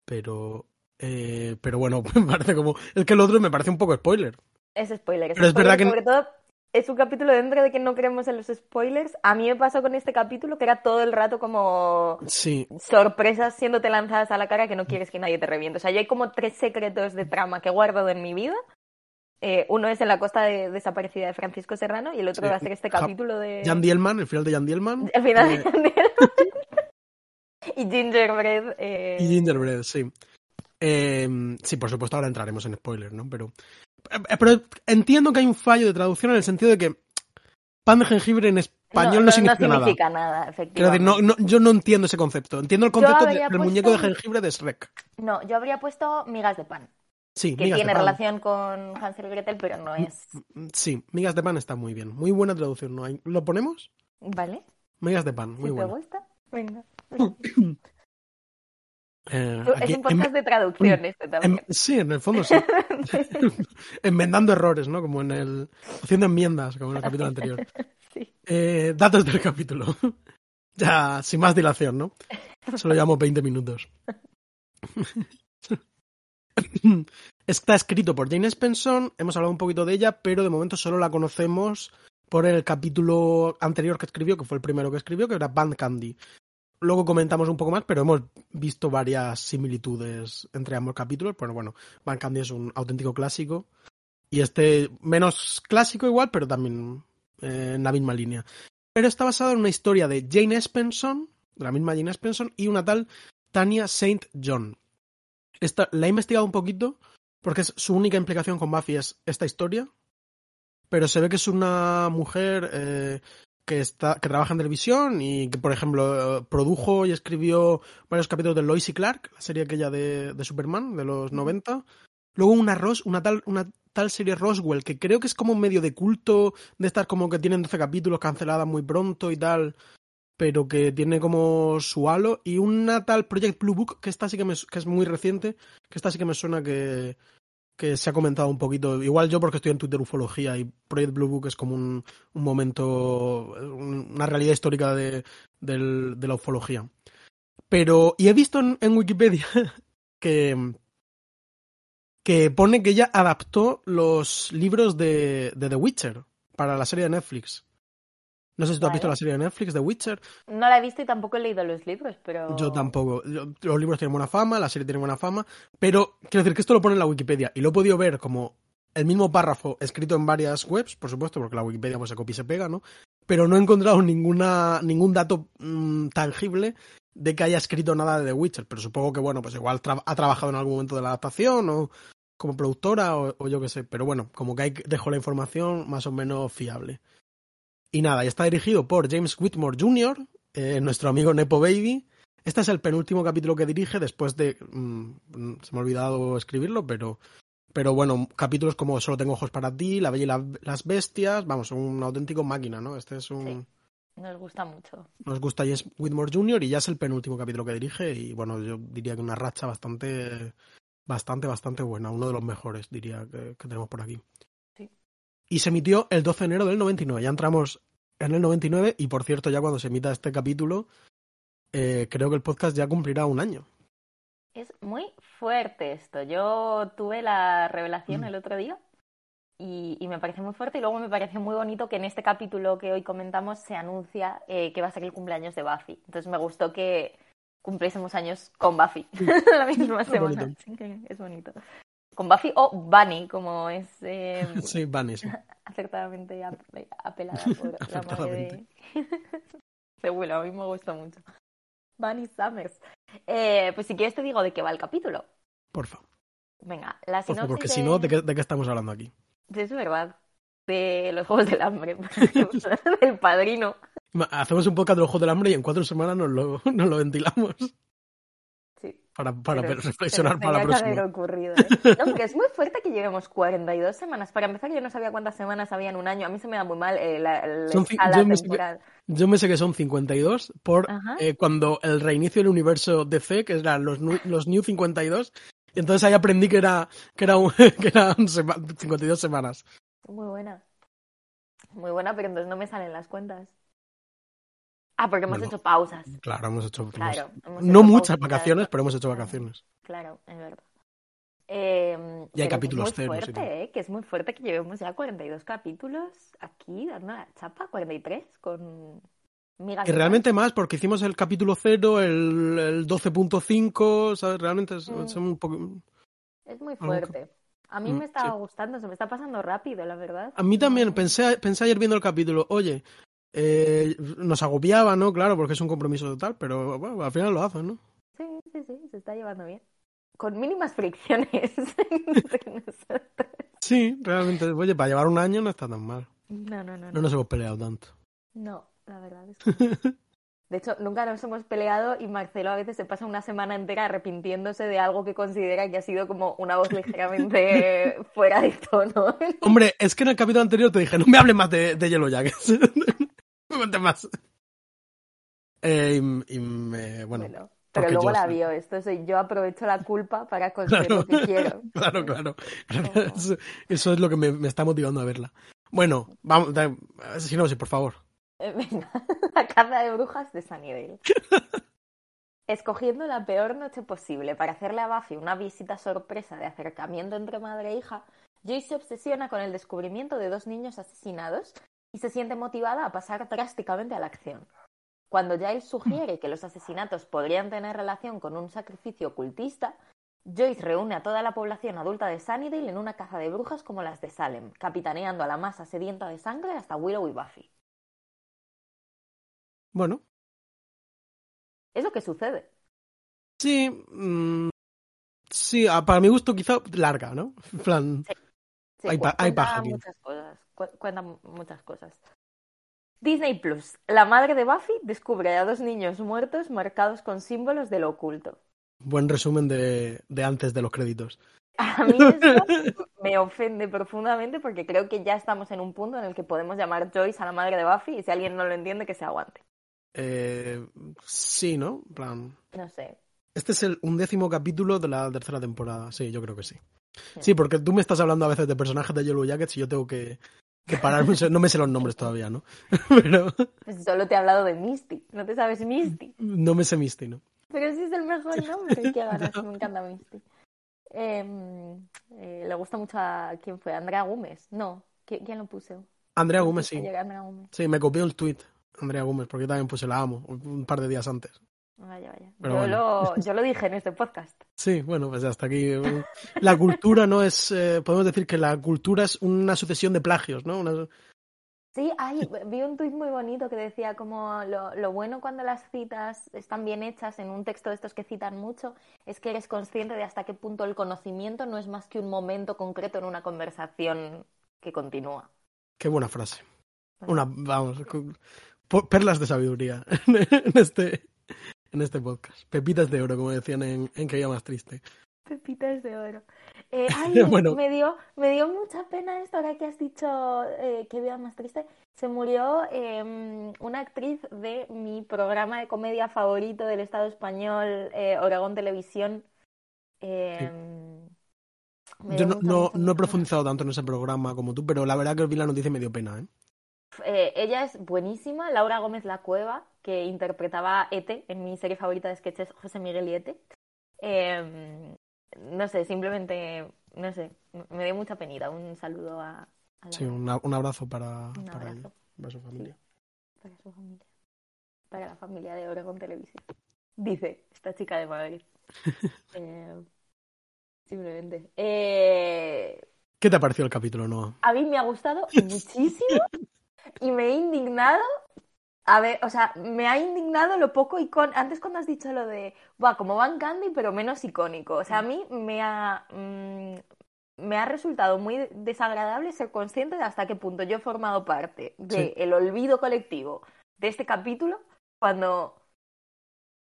pero... eh, pero bueno, me parece como... Es que el otro me parece un poco spoiler. Es spoiler. Es Pero es spoiler, verdad que- Sobre todo, es un capítulo dentro de que no creemos en los spoilers. A mí me pasó con este capítulo que era todo el rato como Sí, sorpresas siéndote lanzadas a la cara que no quieres que nadie te reviente. O sea, yo hay como tres secretos de trama que he guardado en mi vida. Eh, uno es en la costa de- desaparecida de Francisco Serrano y el otro Sí. va a ser este capítulo de... Jan Dielman, el final de Jan Dielman. Al final eh, de Daniel. y Gingerbread. eh, Y Gingerbread, sí. Eh, sí, por supuesto, ahora entraremos en spoilers, ¿no? Pero, eh, pero entiendo que hay un fallo de traducción en el sentido de que pan de jengibre en español no, significa, nada. significa nada, Quiero efectivamente. decir, no, no- yo no entiendo ese concepto. Entiendo el concepto de- del muñeco de jengibre de Shrek. No, yo habría puesto migas de pan, Sí, que migas tiene de pan. relación con Hansel y Gretel, pero no es... Sí, migas de pan está muy bien. Muy buena traducción. ¿no? hay- ¿Lo ponemos? ¿Vale? Migas de pan, muy si te bueno. gusta, venga. Eh, es aquí, un podcast en- de traducción este en- también. sí, en el fondo sí. Enmendando errores, ¿no? Como en el. Haciendo enmiendas, como en el capítulo anterior. Sí. Eh, datos del capítulo. ya, sin más dilación, ¿no? Solo llevamos 20 minutos. Está escrito por Jane Spenson, hemos hablado un poquito de ella, pero de momento solo la conocemos por el capítulo anterior que escribió, que fue el primero que escribió, que era Band Candy. Luego comentamos un poco más, pero hemos visto varias similitudes entre ambos capítulos. Pero bueno, Band Candy es un auténtico clásico. Y este menos clásico igual, pero también eh, en la misma línea. Pero está basado en una historia de Jane Espenson, de la misma Jane Espenson, y una tal Tania St. John. Esta, la he investigado un poquito, porque es su única implicación con Buffy es esta historia. Pero se ve que es una mujer eh, que, está, que trabaja en televisión y que, por ejemplo, produjo y escribió varios capítulos de Lois y Clark, la serie aquella de, de Superman de los 90. Luego una, Ros, una, tal, una tal serie Roswell, que creo que es como medio de culto, de estas como que tienen 12 capítulos canceladas muy pronto y tal, pero que tiene como su halo. Y una tal Project Blue Book, que esta sí que, me, que es muy reciente, que esta sí que me suena que, que se ha comentado un poquito. Igual yo porque estoy en Twitter ufología y Project Blue Book es como un, un momento, un- una realidad histórica de, de la ufología. Pero, y he visto en, en Wikipedia que, que pone que ella adaptó los libros de, de The Witcher para la serie de Netflix. No sé si tú has visto la serie de Netflix, The Witcher. No la he visto y tampoco he leído los libros, pero... Yo tampoco. Los libros tienen buena fama, la serie tiene buena fama, pero quiero decir que esto lo pone en la Wikipedia y lo he podido ver como el mismo párrafo escrito en varias webs, por supuesto, porque la Wikipedia pues se copia y se pega, ¿no? Pero no he encontrado ninguna ningún dato mm, tangible de que haya escrito nada de The Witcher, pero supongo que bueno, pues igual tra- ha trabajado en algún momento de la adaptación o como productora o, o yo qué sé, pero bueno, como que ahí dejo la información más o menos fiable. Y nada, y está dirigido por James Whitmore Jr., eh, nuestro amigo Nepo Baby. Este es el penúltimo capítulo que dirige después de... mm, se me ha olvidado escribirlo, pero... Pero bueno, capítulos como Solo tengo ojos para ti, La Bella y la- las Bestias, vamos, un auténtico máquina, ¿no? Este es un... Sí. Nos gusta mucho. Nos gusta James Whitmore Jr. y ya es el penúltimo capítulo que dirige y bueno, yo diría que una racha bastante, bastante, bastante buena, uno de los mejores diría que, que tenemos por aquí. Y se emitió el 12 de enero del 99, ya entramos en el 99 y por cierto ya cuando se emita este capítulo eh, creo que el podcast ya cumplirá un año. Es muy fuerte esto. Yo tuve la revelación Mm. el otro día y, y me parece muy fuerte y luego me parece muy bonito que en este capítulo que hoy comentamos se anuncia eh, que va a ser el cumpleaños de Buffy. Entonces me gustó que cumpliésemos años con Buffy la misma semana. bonito. Es bonito. Con Buffy o Bunny, como es eh, Sí, Bunny, sí. acertadamente ap- apelada por la madre de... Willow. A mí me gusta mucho. Bunny Summers. Eh, pues si quieres te digo de qué va el capítulo. Porfa. Venga, la Porfa, sinopsis porque de- si no, ¿de qué, ¿de qué estamos hablando aquí? Es verdad. De los Juegos del Hambre. por del Padrino. Hacemos un podcast de los Juegos del Hambre y en cuatro semanas nos lo, nos lo ventilamos. Para, para pero- reflexionar pero para la próxima. ocurrido, ¿eh? No, porque es muy fuerte que llevemos 42 semanas. Para empezar, yo no sabía cuántas semanas había en un año. A mí se me da muy mal eh, la, la Son escala yo me sé que- temporal. Yo me sé que son 52 por eh, cuando el reinicio del universo DC, que eran los, los New 52, y entonces ahí aprendí que era que era un- que eran sema- 52 semanas. Muy buena. Muy buena, pero entonces no me salen las cuentas. Ah, porque hemos Bueno. hecho pausas. Claro, hemos hecho hemos- Claro. hemos no hecho muchas pausas. vacaciones, pero hemos hecho Claro. vacaciones. Claro, es verdad. Eh, Y hay capítulos es muy ceros y fuerte, todo. ¿eh? Que es muy fuerte que llevemos ya 42 capítulos aquí dando la chapa, 43 con migas Y de realmente más, porque hicimos el capítulo 0, el, el 12.5, ¿sabes? Realmente es, Mm. son un poco... Es muy que- fuerte. A mí Mm, me está sí. gustando, se me está pasando rápido, la verdad. A mí también, No- pensé, pensé ayer viendo el capítulo, oye, eh, nos agobiaba, ¿no? Claro, porque es un compromiso total, pero bueno, al final lo hacen, ¿no? Sí, sí, sí, se está llevando bien. Con mínimas fricciones. Sí, realmente, oye, para llevar un año no está tan mal. No, no, no, No no. nos hemos peleado tanto. No, la verdad es que. De hecho, nunca nos hemos peleado y Marcelo a veces se pasa una semana entera arrepintiéndose de algo que considera que ha sido como una voz ligeramente fuera de tono. Hombre, es que en el capítulo anterior te dije, no me hables más de, de Yellow Jackets. no me cuentes más. Eh, y, y me, bueno, Bueno, pero luego yo la vio. Esto soy yo aprovecho la culpa para conseguir Claro. lo que quiero. claro, claro. Eso, eso es lo que me, me está motivando a verla. Bueno, vamos, da- por favor. Eh, Venga, la caza de brujas de Sunnydale. Escogiendo la peor noche posible para hacerle a Buffy una visita sorpresa de acercamiento entre madre e hija, Joyce se obsesiona con el descubrimiento de dos niños asesinados y se siente motivada a pasar drásticamente a la acción. Cuando Giles sugiere que los asesinatos podrían tener relación con un sacrificio ocultista, Joyce reúne a toda la población adulta de Sunnydale en una caza de brujas como las de Salem, capitaneando a la masa sedienta de sangre hasta Willow y Buffy. Bueno, Es lo que sucede. sí. mm, sí, para mi gusto quizá larga, ¿no? En plan, Sí, Hay pa- hay cuenta paja aquí. muchas cosas. Cu- cuenta mu- muchas cosas. Disney Plus. La madre de Buffy descubre a dos niños muertos marcados con símbolos de lo oculto. buen resumen de, de antes de los créditos. A mí esto me ofende profundamente porque creo que ya estamos en un punto en el que podemos llamar Joyce a la madre de Buffy y si alguien no lo entiende que se aguante. Eh, sí, ¿no? Plan, No sé. Este es el undécimo capítulo de la tercera temporada. Sí, yo creo que sí. Sí, porque tú me estás hablando a veces de personajes de Yellow Jackets y yo tengo que, que pararme. No me sé los nombres todavía, ¿no? Pero Pues solo te he hablado de Misty. ¿No te sabes Misty? no me sé Misty, ¿no? Pero sí es el mejor nombre. Qué ganas, me encanta Misty. Eh, eh, le gusta mucho a... ¿Quién fue? ¿Andrea Gómez? No. ¿Qui- ¿Quién lo puso? Andrea Gómez, sí. Andrea Gómez. Sí, me copió el tweet, Andrea Gómez, porque yo también puse la amo un par de días antes. Vaya, vaya. Pero Yo, bueno. lo, yo lo dije en este podcast. Sí, bueno, pues hasta aquí. La cultura no es. eh, podemos decir que la cultura es una sucesión de plagios, ¿no? Una- Sí, ay, vi un tuit muy bonito que decía como lo, lo bueno cuando las citas están bien hechas en un texto de estos que citan mucho es que eres consciente de hasta qué punto el conocimiento no es más que un momento concreto en una conversación que continúa. Qué buena frase. Una, vamos, perlas de sabiduría en este, en este podcast. Pepitas de oro, como decían en, en Que Día Más Triste. Pepitas de oro. Eh, ay, Bueno. me, dio, me dio mucha pena esto ahora que has dicho eh, que vida más triste. Se murió eh, una actriz de mi programa de comedia favorito del Estado español, eh, Oregón Televisión. Me Yo no, mucha, no, mucha, no he profundizado tanto en ese programa como tú, pero la verdad que vi la noticia y me dio pena, ¿eh? Eh, ella es buenísima, Laura Gómez La Cueva, que interpretaba a Ete en mi serie favorita de sketches, José Miguel y Ete. Eh, no sé, simplemente, no sé, me dio mucha penita. Un saludo a, a la- Sí, un, abrazo para, un para, abrazo ella, para su familia. para su familia, para la familia de Oregon Televisión. Dice esta chica de Madrid. Eh, simplemente. Eh, ¿Qué te ha parecido el capítulo, Noah? a mí me ha gustado muchísimo y me he indignado. A ver, o sea, me ha indignado lo poco icónico. Antes cuando has dicho lo de, va, como Van Candy, pero menos icónico. O sea, a mí me ha, mm, me ha resultado muy desagradable ser consciente de hasta qué punto yo he formado parte Sí. del olvido colectivo de este capítulo cuando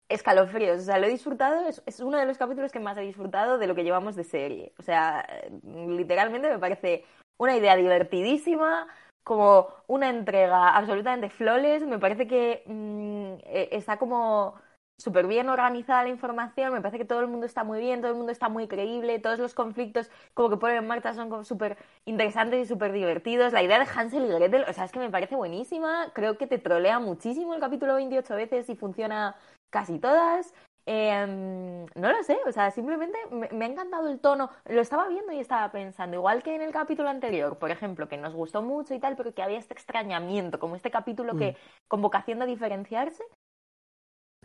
escalofríos. O sea, lo he disfrutado, es, es uno de los capítulos que más he disfrutado de lo que llevamos de serie. O sea, literalmente me parece una idea divertidísima, como una entrega absolutamente flawless. Me parece que mm, eh, está como súper bien organizada la información. Me parece que todo el mundo está muy bien, todo el mundo está muy creíble. Todos los conflictos como que ponen en marcha son súper interesantes y súper divertidos. La idea de Hansel y Gretel, o sea, es que me parece buenísima. Creo que te trolea muchísimo el capítulo 28 veces y funciona casi todas. Eh, no lo sé, o sea, simplemente me, me ha encantado el tono. Lo estaba viendo y estaba pensando, igual que en el capítulo anterior, por ejemplo, que nos gustó mucho y tal, pero que había este extrañamiento, como este capítulo que, con vocación de diferenciarse.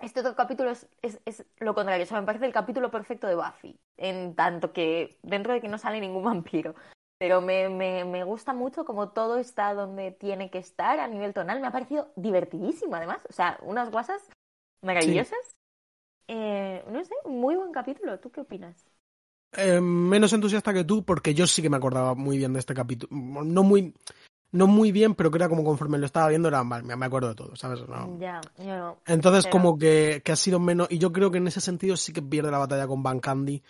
Este otro capítulo es, es, es lo contrario, o sea, me parece el capítulo perfecto de Buffy, en tanto que dentro de que no sale ningún vampiro. Pero me, me, me gusta mucho como todo está donde tiene que estar a nivel tonal. Me ha parecido divertidísimo, además. O sea, unas guasas maravillosas. Eh, no sé, muy buen capítulo. ¿Tú qué opinas? Eh, menos entusiasta que tú, porque yo sí que me acordaba muy bien de este capítulo. No muy, no muy bien, pero que era como conforme lo estaba viendo, era mal, me acuerdo de todo, ¿sabes? No. Ya, yo no. Entonces, Pero- como que, que ha sido menos. Y yo creo que en ese sentido sí que pierde la batalla con Van Candy.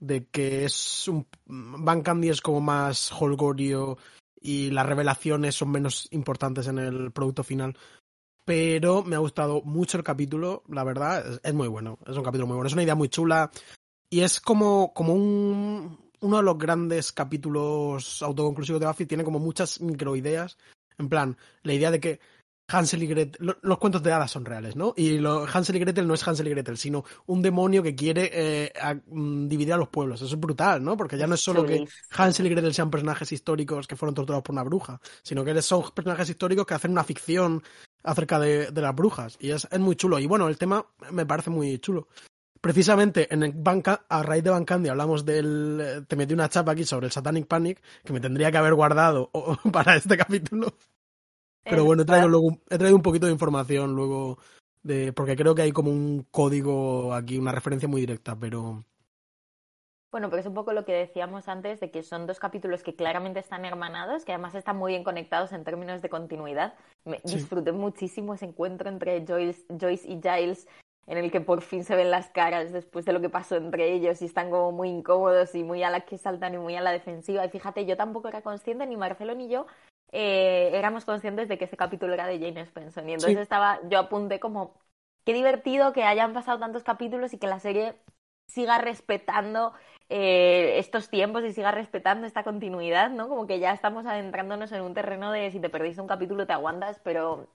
De que es un. Van Candy es como más holgorio y las revelaciones son menos importantes en el producto final. Pero me ha gustado mucho el capítulo, la verdad, es, es muy bueno. Es un capítulo muy bueno. Es una idea muy chula. Y es como, como un. Uno de los grandes capítulos autoconclusivos de Buffy tiene como muchas microideas. En plan, la idea de que Hansel y Gretel, lo- los cuentos de hadas son reales, ¿no? Y lo- Hansel y Gretel no es Hansel y Gretel, sino un demonio que quiere eh, a- mm, dividir a los pueblos. Eso es brutal, ¿no? Porque ya no es solo que. Hansel y Gretel sean personajes históricos que fueron torturados por una bruja, sino que son personajes históricos que hacen una ficción acerca de, de las brujas. Y es, es muy chulo. Y bueno, el tema me parece muy chulo. Precisamente en el Banca, a raíz de Van Candy hablamos del. eh, Te metí una chapa aquí sobre el Satanic Panic, que me tendría que haber guardado para este capítulo. Pero Eh, bueno, he traído, luego, un- he traído un poquito de información luego, de, porque creo que hay como un código aquí, una referencia muy directa, pero Bueno, pero es un poco lo que decíamos antes de que son dos capítulos que claramente están hermanados, que además están muy bien conectados en términos de continuidad. Me Sí. disfruté muchísimo ese encuentro entre Joyce, Joyce y Giles, en el que por fin se ven las caras después de lo que pasó entre ellos y están como muy incómodos y muy a la que saltan y muy a la defensiva. Y fíjate, yo tampoco era consciente, ni Marcelo ni yo, eh, éramos conscientes de que ese capítulo era de Jane Spencer. Y entonces Sí. estaba, yo apunté como, qué divertido que hayan pasado tantos capítulos y que la serie siga respetando eh, estos tiempos y siga respetando esta continuidad, ¿no? Como que ya estamos adentrándonos en un terreno de si te perdiste un capítulo te aguantas, pero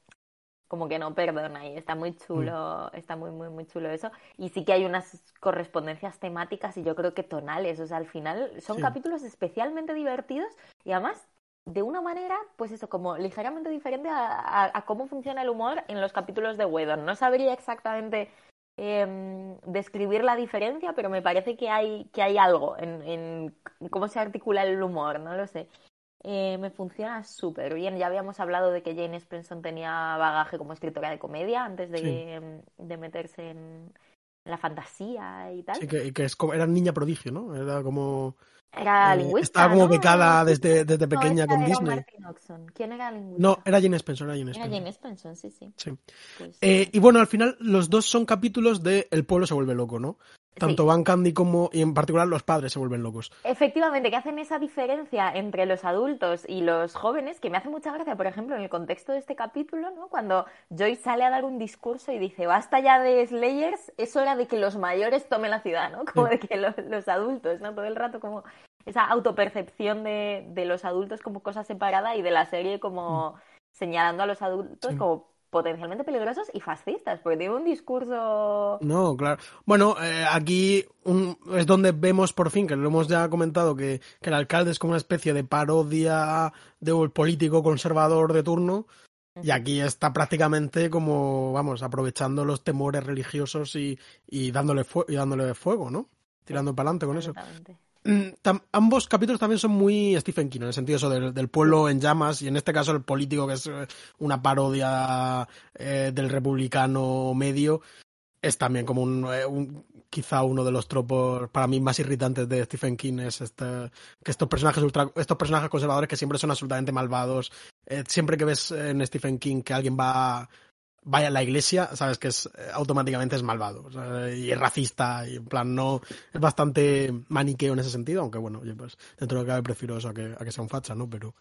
como que no perdona y está muy chulo, está muy, muy, muy chulo eso. Y sí que hay unas correspondencias temáticas y yo creo que tonales, o sea, al final son Sí. capítulos especialmente divertidos y además de una manera, pues eso, como ligeramente diferente a, cómo funciona el humor en los capítulos de Whedon. No sabría exactamente em, describir la diferencia, pero me parece que hay, que hay algo en, cómo se articula el humor, no lo sé. Eh, me funciona súper bien. Ya habíamos hablado de que Jane Spencer tenía bagaje como escritora de comedia antes de, em, de meterse en, la fantasía y tal. Sí, que, que es como, era niña prodigio, ¿no? Era como era eh, lingüista. Estaba como becada desde, desde pequeña con Disney. ¿Quién era lingüista? No, era Jane Spencer. Era Jane Spencer, era Jane Spencer sí, sí. sí. Pues, eh, y bueno, al final los dos son capítulos de El pueblo se vuelve loco, ¿no? Tanto Van Candy como, y en particular los padres se vuelven locos. Efectivamente, que hacen esa diferencia entre los adultos y los jóvenes, que me hace mucha gracia, por ejemplo, en el contexto de este capítulo, ¿no? Cuando Joy sale a dar un discurso y dice, basta ya de Slayers, es hora de que los mayores tomen la ciudad, ¿no? Como de que los, los, adultos, ¿no? Todo el rato como esa autopercepción de, de, los adultos como cosa separada y de la serie como mm. señalando a los adultos como potencialmente peligrosos y fascistas, porque tiene un discurso... No, claro. Bueno, eh, aquí es donde vemos por fin, que lo hemos ya comentado, que, que el alcalde es como una especie de parodia de un político conservador de turno, y aquí está prácticamente como, vamos, aprovechando los temores religiosos y, y dándole, y dándole fuego, ¿no? Tirando para adelante con eso. Mm, ambos capítulos también son muy Stephen King, en el sentido eso del, pueblo en llamas, y en este caso el político, que es eh, una parodia eh, del republicano medio, es también como eh, un, quizá uno de los tropos para mí más irritantes de Stephen King es este, que estos personajes ultra, estos personajes conservadores que siempre son absolutamente malvados siempre que ves en Stephen King que alguien va vaya a la iglesia, sabes que es eh, automáticamente es malvado y es racista y en plan no es bastante maniqueo en ese sentido, aunque bueno, oye, pues dentro de lo que cabe prefiero eso a que, a que sea un facha, ¿no? Pero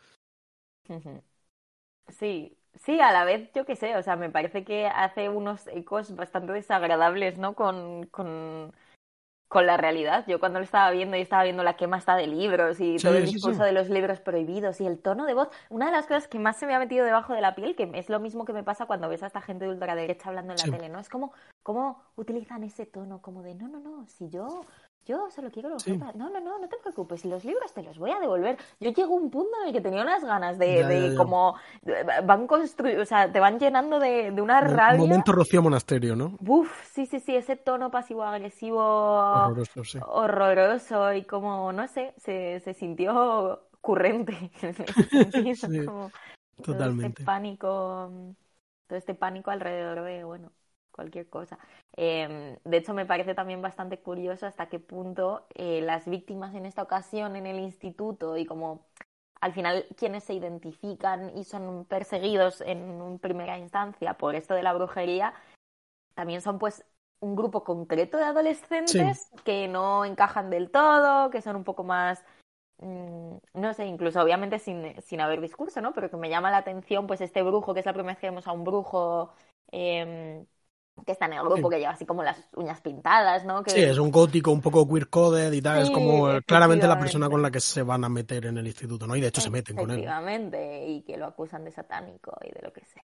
sí, sí, a la vez yo qué sé, o sea, me parece que hace unos ecos bastante desagradables, ¿no? Con, con con la realidad. Yo cuando lo estaba viendo y estaba viendo la quema está de libros y todo el discurso de los libros prohibidos y el tono de voz, una de las cosas que más se me ha metido debajo de la piel, que es lo mismo que me pasa cuando ves a esta gente de ultraderecha hablando en la tele, ¿no? Es como cómo utilizan ese tono como de no, no, no, si yo yo solo quiero los No, no, no, no te preocupes. Los libros te los voy a devolver. Yo llego a un punto en el que tenía unas ganas de, de como. Van construyendo. O sea, te van llenando de, de una rabia. Momento Rocío Monasterio, ¿no? Uf, sí, sí, sí. Ese tono pasivo-agresivo. Horroroso, sí. Horroroso y como, no sé, se, se sintió currente. sí, como totalmente. Todo este pánico. Todo este pánico alrededor de, bueno, cualquier cosa. Em, de hecho, me parece también bastante curioso hasta qué punto eh, las víctimas en esta ocasión en el instituto y como al final quienes se identifican y son perseguidos en primera instancia por esto de la brujería, también son pues un grupo concreto de adolescentes que no encajan del todo, que son un poco más mm, no sé, incluso obviamente sin, sin haber discurso, ¿no? Pero que me llama la atención, pues este brujo, que es la primera vez que vemos a un brujo eh, que está en el grupo, que lleva así como las uñas pintadas, ¿no? Que... Sí, es un gótico un poco queer coded y tal, es como claramente la persona con la que se van a meter en el instituto, ¿no? Y de hecho se meten con él. Efectivamente, y que lo acusan de satánico y de lo que sea.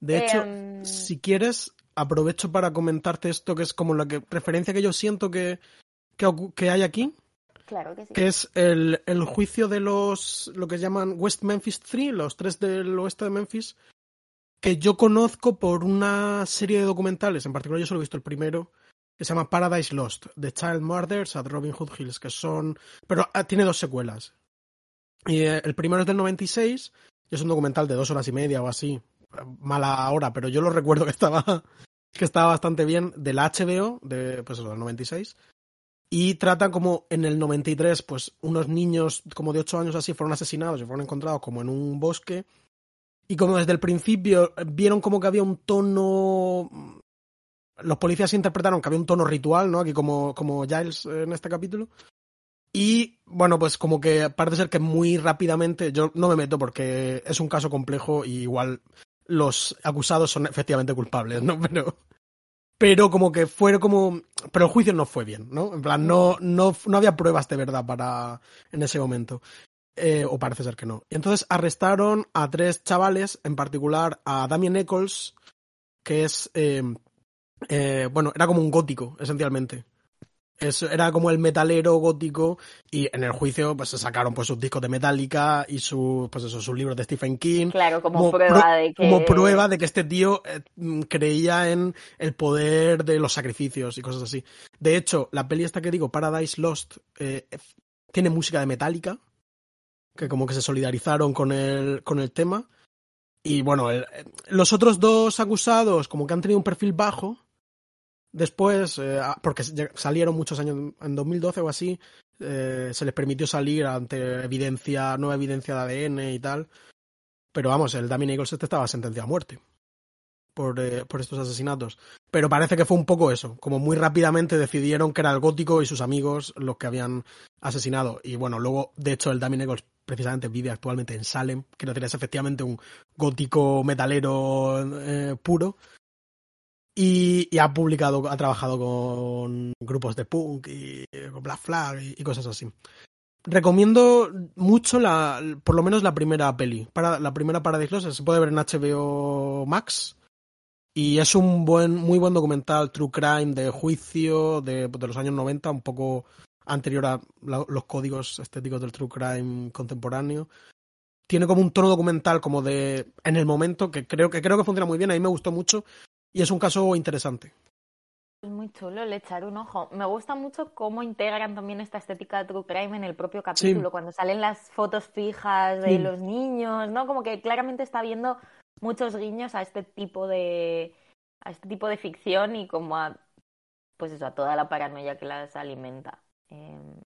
De hecho, em, si quieres, aprovecho para comentarte esto, que es como la que, referencia que yo siento que, que, hay aquí. Claro que sí. Que es el, el juicio de los, lo que llaman West Memphis 3, los tres del oeste de Memphis, que yo conozco por una serie de documentales, en particular yo solo he visto el primero, que se llama Paradise Lost, The Child Murders at Robin Hood Hills, que son... pero ah, tiene dos secuelas. Y eh, el primero es del 96, y es un documental de dos horas y media o así, mala hora, pero yo lo recuerdo que estaba, que estaba bastante bien, del HBO, de, pues eso, del 96, y trata como en el 93, pues unos niños como de 8 años así fueron asesinados y fueron encontrados como en un bosque y como desde el principio vieron como que había un tono. Los policías interpretaron que había un tono ritual, ¿no? Aquí como, como Giles en este capítulo. Y bueno, pues como que parece ser que muy rápidamente, yo no me meto porque es un caso complejo y igual los acusados son efectivamente culpables, ¿no? Pero, pero como que fue como, pero el juicio no fue bien, ¿no? En plan, no, no, no había pruebas de verdad para, en ese momento. Eh, o parece ser que no. Y entonces arrestaron a tres chavales, en particular a Damien Eccles, que es, eh, eh, bueno, era como un gótico, esencialmente. era como el metalero gótico y en el juicio pues se sacaron pues sus discos de Metallica y sus pues eso, sus libros de Stephen King claro como, prueba de que como prueba de que este tío eh, creía en el poder de los sacrificios y cosas así de hecho la peli esta que digo Paradise Lost eh, tiene música de Metallica que como que se solidarizaron con el con el tema y bueno los otros dos acusados como que han tenido un perfil bajo Después, eh, ah, porque salieron muchos años, en 2012 o así, eh, se les permitió salir ante evidencia, nueva evidencia de ADN y tal. Pero vamos, el Damien Eagles este estaba sentenciado a muerte por, eh, por estos asesinatos. Pero parece que fue un poco eso, como muy rápidamente decidieron que era el gótico y sus amigos los que habían asesinado. Y bueno, luego, de hecho, el Damien Eagles precisamente vive actualmente en Salem, que no es efectivamente un gótico metalero puro. Y, ha publicado, ha trabajado con grupos de punk y con Black Flag y, cosas así. Recomiendo mucho la, por lo menos la primera peli, para la primera Paradise Lost, se puede ver en HBO Max y es un buen, muy buen documental true crime de juicio de, de los años 90, un poco anterior a los códigos estéticos del true crime contemporáneo. Tiene como un tono documental como de en el momento que creo que creo que funciona muy bien, a mí me gustó mucho y es un caso interesante. Es muy chulo le echar un ojo. Me gusta mucho cómo integran también esta estética de True Crime en el propio capítulo, cuando salen las fotos fijas de los niños, ¿no? Como que claramente está viendo muchos guiños a este tipo de a este tipo de ficción y como a pues eso, a toda la paranoia que las alimenta. Em,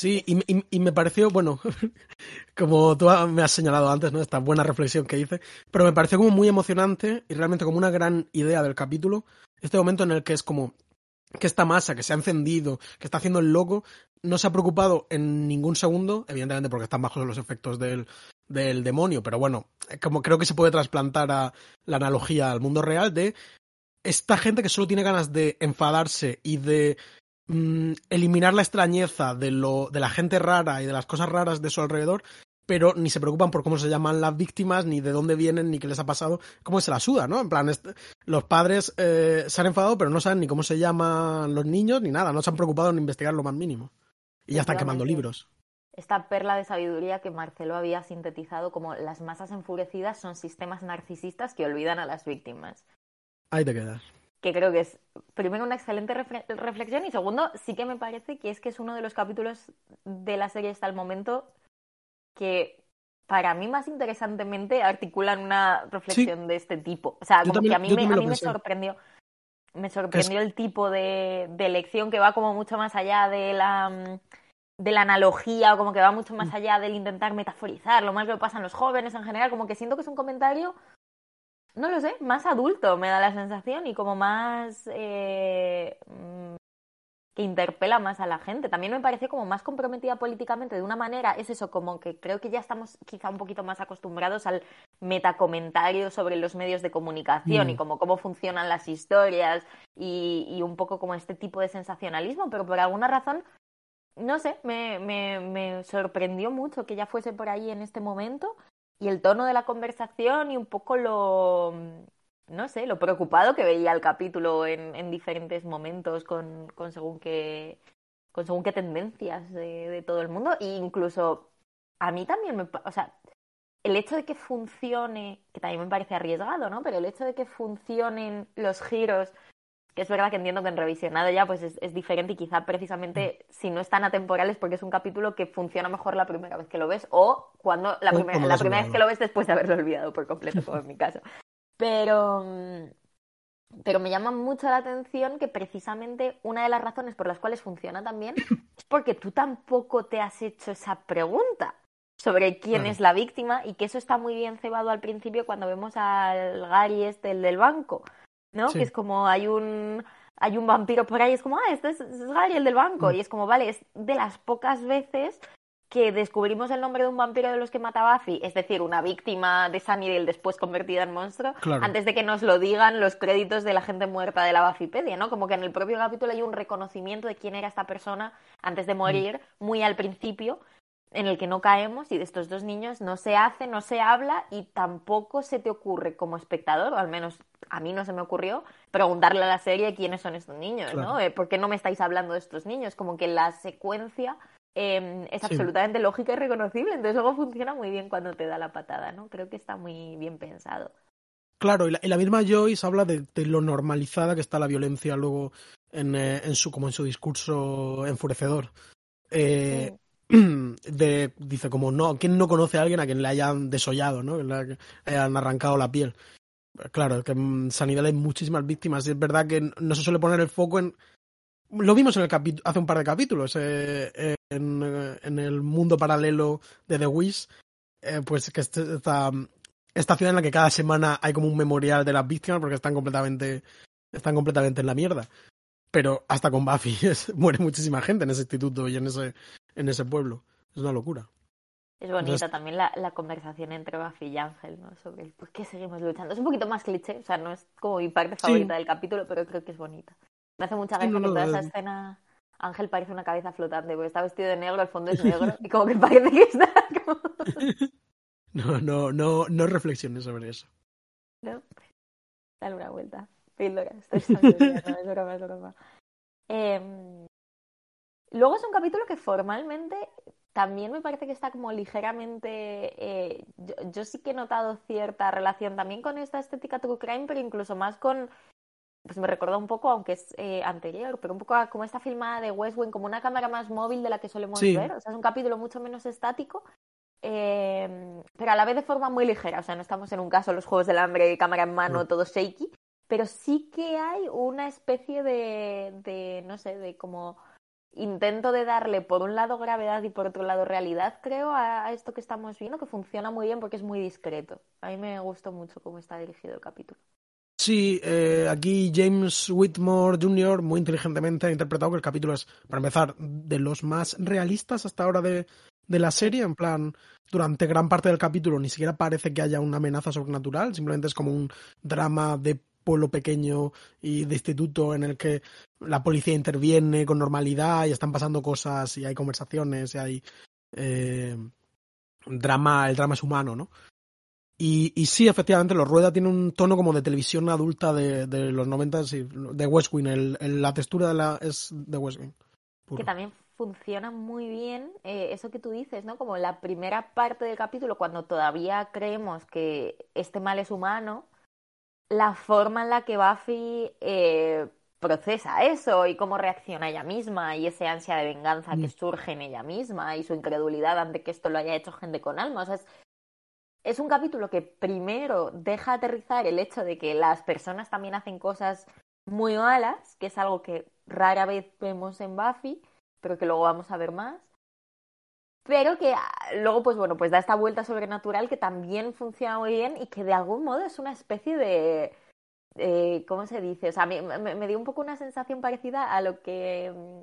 Sí, y, me pareció, bueno, como tú me has señalado antes, ¿no? Esta buena reflexión que hice, pero me pareció como muy emocionante y realmente como una gran idea del capítulo, este momento en el que es como que esta masa que se ha encendido, que está haciendo el loco, no se ha preocupado en ningún segundo, evidentemente porque están bajo los efectos del, del demonio, pero bueno, como creo que se puede trasplantar a la analogía al mundo real de esta gente que solo tiene ganas de enfadarse y de Mm, eliminar la extrañeza de, lo, de la gente rara y de las cosas raras de su alrededor, pero ni se preocupan por cómo se llaman las víctimas, ni de dónde vienen, ni qué les ha pasado, cómo se la suda, ¿no? En plan, los padres eh, se han enfadado, pero no saben ni cómo se llaman los niños, ni nada, no se han preocupado en investigar lo más mínimo. Y ya están quemando libros. Esta perla de sabiduría que Marcelo había sintetizado como las masas enfurecidas son sistemas narcisistas que olvidan a las víctimas. Ahí te quedas que creo que es primero una excelente reflexión y segundo sí que me parece que es que es uno de los capítulos de la serie hasta el momento que para mí más interesantemente articulan una reflexión de este tipo. O sea, como que a mí, me, a mí me sorprendió. Me sorprendió el tipo de, de, elección que va como mucho más allá de la de la analogía o como que va mucho más mm. allá del intentar metaforizar lo más que pasan los jóvenes en general, como que siento que es un comentario no lo sé, más adulto me da la sensación y como más eh, mm, que interpela más a la gente. También me parece como más comprometida políticamente de una manera, es eso, como que creo que ya estamos quizá un poquito más acostumbrados al metacomentario sobre los medios de comunicación y mm. como cómo funcionan las historias y, y, un poco como este tipo de sensacionalismo, pero por alguna razón, no sé, me, me, me sorprendió mucho que ya fuese por ahí en este momento y el tono de la conversación y un poco lo, no sé, lo preocupado que veía el capítulo en, en diferentes momentos con, con, según qué, con según qué tendencias de, de, todo el mundo. E incluso a mí también me... O sea, el hecho de que funcione, que también me parece arriesgado, ¿no? Pero el hecho de que funcionen los giros es verdad que entiendo que en revisionado ya pues es, diferente y quizá precisamente mm. si no están atemporales porque es un capítulo que funciona mejor la primera vez que lo ves o cuando la, primera, la primera vez que lo ves después de haberlo olvidado por completo, como en mi caso. Pero, pero me llama mucho la atención que precisamente una de las razones por las cuales funciona también es porque tú tampoco te has hecho esa pregunta sobre quién es la víctima y que eso está muy bien cebado al principio cuando vemos al Gary este, el del banco ¿no? Que es como hay un hay un vampiro por ahí, es como, ah, este es, Gary, el del banco. Mm. Y es como, vale, es de las pocas veces que descubrimos el nombre de un vampiro de los que mata Buffy, es decir, una víctima de Sunnydale después convertida en monstruo, antes de que nos lo digan los créditos de la gente muerta de la Buffypedia, ¿no? Como que en el propio capítulo hay un reconocimiento de quién era esta persona antes de morir, muy al principio, en el que no caemos y de estos dos niños no se hace, no se habla y tampoco se te ocurre como espectador, o al menos a mí no se me ocurrió, preguntarle a la serie quiénes son estos niños, ¿no? Eh, ¿Por qué no me estáis hablando de estos niños? Como que la secuencia eh, es absolutamente lógica y reconocible, entonces luego funciona muy bien cuando te da la patada, ¿no? Creo que está muy bien pensado. Claro, y la, misma Joyce habla de, lo normalizada que está la violencia luego en, eh, en su como en su discurso enfurecedor. Eh, de, dice como no, ¿quién no conoce a alguien a quien le hayan desollado, ¿no? Le hayan arrancado la piel. Claro, que en sanidad hay muchísimas víctimas y es verdad que no se suele poner el foco en lo vimos en el hace un par de capítulos eh, en, el mundo paralelo de The Wish pues que este, esta, esta ciudad en la que cada semana hay como un memorial de las víctimas porque están completamente, están completamente en la mierda. Pero hasta con Buffy muere muchísima gente en ese instituto y en ese, en ese pueblo. Es una locura. Es bonita también la, la, conversación entre Buffy y Ángel, ¿no? Sobre por qué seguimos luchando. Es un poquito más cliché, o sea, no es como mi parte favorita del capítulo, pero creo que es bonita. Me hace mucha gracia que toda esa escena Ángel parece una cabeza flotante, porque está vestido de negro, el fondo es negro, y como que parece que está como... No, no, no, no reflexiones sobre eso. No, dale una vuelta. Píldora, estoy no, es broma, es broma. Eh, luego es un capítulo que formalmente también me parece que está como ligeramente. Eh, yo, yo, sí que he notado cierta relación también con esta estética true crime, pero incluso más con. Pues me recuerda un poco, aunque es eh, anterior, pero un poco como esta filmada de West Wing, como una cámara más móvil de la que solemos ver. O sea, es un capítulo mucho menos estático eh, pero a la vez de forma muy ligera. O sea, no estamos en un caso los juegos del hambre, cámara en mano, todo shaky, pero sí que hay una especie de, de, no sé, de como intento de darle por un lado gravedad y por otro lado realidad, creo, a, esto que estamos viendo, que funciona muy bien porque es muy discreto. A mí me gustó mucho cómo está dirigido el capítulo. Sí, eh, aquí James Whitmore Jr. muy inteligentemente ha interpretado que el capítulo es, para empezar, de los más realistas hasta ahora de, de la serie, en plan, durante gran parte del capítulo ni siquiera parece que haya una amenaza sobrenatural, simplemente es como un drama de pueblo pequeño y de instituto en el que la policía interviene con normalidad y están pasando cosas y hay conversaciones y hay eh, drama, el drama es humano, ¿no? Y, y sí, efectivamente, Los Rueda tiene un tono como de televisión adulta de, de los 90 de West Wing. El, la textura de la, es de West Wing. Que también funciona muy bien eh, eso que tú dices, ¿no? Como la primera parte del capítulo, cuando todavía creemos que este mal es humano, la forma en la que Buffy eh, procesa eso y cómo reacciona ella misma y ese ansia de venganza que mm. surge en ella misma y su incredulidad ante que esto lo haya hecho gente con alma. O sea, es, es un capítulo que primero deja aterrizar el hecho de que las personas también hacen cosas muy malas, que es algo que rara vez vemos en Buffy, pero que luego vamos a ver más. Pero que ah, luego, pues bueno, pues da esta vuelta sobrenatural que también funciona muy bien y que de algún modo es una especie de. ¿Cómo se dice? O sea, me, me, dio un poco una sensación parecida a lo que. Mm,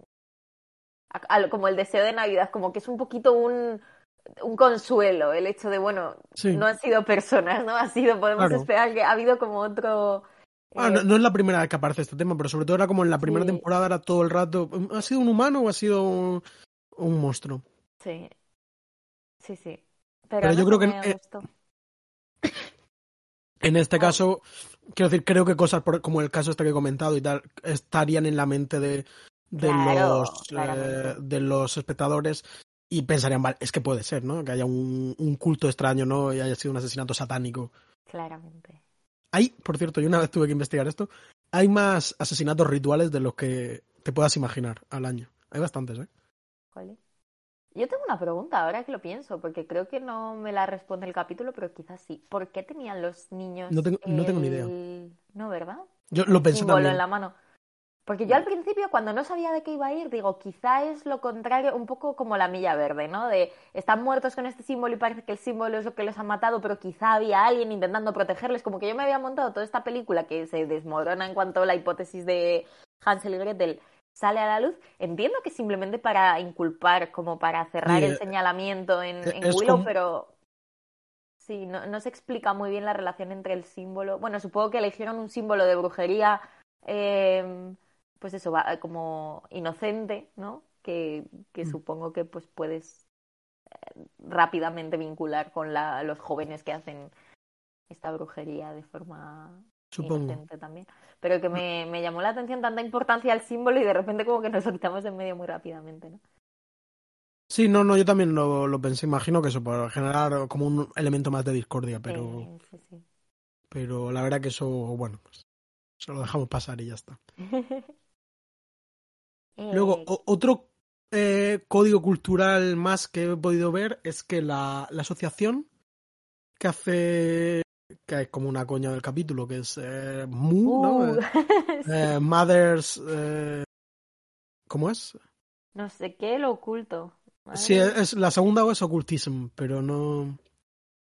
a, como el deseo de Navidad, como que es un poquito un, un consuelo el hecho de, bueno, no han sido personas, ¿no? Ha sido, podemos esperar que ha habido como otro Ah, no, es la primera vez que aparece este tema, pero sobre todo era como en la primera temporada, era todo el rato. ¿Ha sido un humano o ha sido un, monstruo? Sí. Sí, sí. Pero, yo creo que. En, en este ah. caso, quiero decir, creo que cosas como el caso este que he comentado y tal, estarían en la mente de, de los eh, de los espectadores y pensarían, vale, es que puede ser, ¿no? Que haya un, un culto extraño, ¿no? Y haya sido un asesinato satánico. Claramente. Hay, por cierto, yo una vez tuve que investigar esto, hay más asesinatos rituales de los que te puedas imaginar al año. Hay bastantes, ¿eh? ¿Cuál Yo tengo una pregunta ahora que lo pienso, porque creo que no me la responde el capítulo, pero quizás sí. ¿Por qué tenían los niños No tengo, no tengo ni idea. No, ¿verdad? Yo lo pensé también. en la mano. Porque yo al principio, cuando no sabía de qué iba a ir, digo, quizá es lo contrario, un poco como la milla verde, ¿no? De están muertos con este símbolo y parece que el símbolo es lo que los ha matado, pero quizá había alguien intentando protegerles. Como que yo me había montado toda esta película que se desmorona en cuanto a la hipótesis de Hansel y Gretel sale a la luz. Entiendo que simplemente para inculpar, como para cerrar el señalamiento en, e, Willow, pero sí, no, no se explica muy bien la relación entre el símbolo. Bueno, supongo que eligieron un símbolo de brujería. Eh, pues eso, va como inocente, ¿no? Que, que mm. supongo que pues puedes rápidamente vincular con la, los jóvenes que hacen esta brujería de forma Supongo. inocente también. Pero que me, me llamó la atención tanta importancia al símbolo y de repente como que nos lo quitamos de en medio muy rápidamente, ¿no? Sí, no, no, yo también lo, lo pensé. Imagino que eso, para generar como un elemento más de discordia, pero, Eh, sí, sí. pero la verdad que eso, bueno, pues se lo dejamos pasar y ya está. Luego, Eh, o- otro eh, código cultural más que he podido ver es que la, la asociación que hace, que es como una coña del capítulo, que es eh, MU, ¿no? uh, Eh, eh, Mothers, eh, ¿cómo es? no sé qué, lo oculto. Madre Sí, es, la segunda o es Occultism, pero no...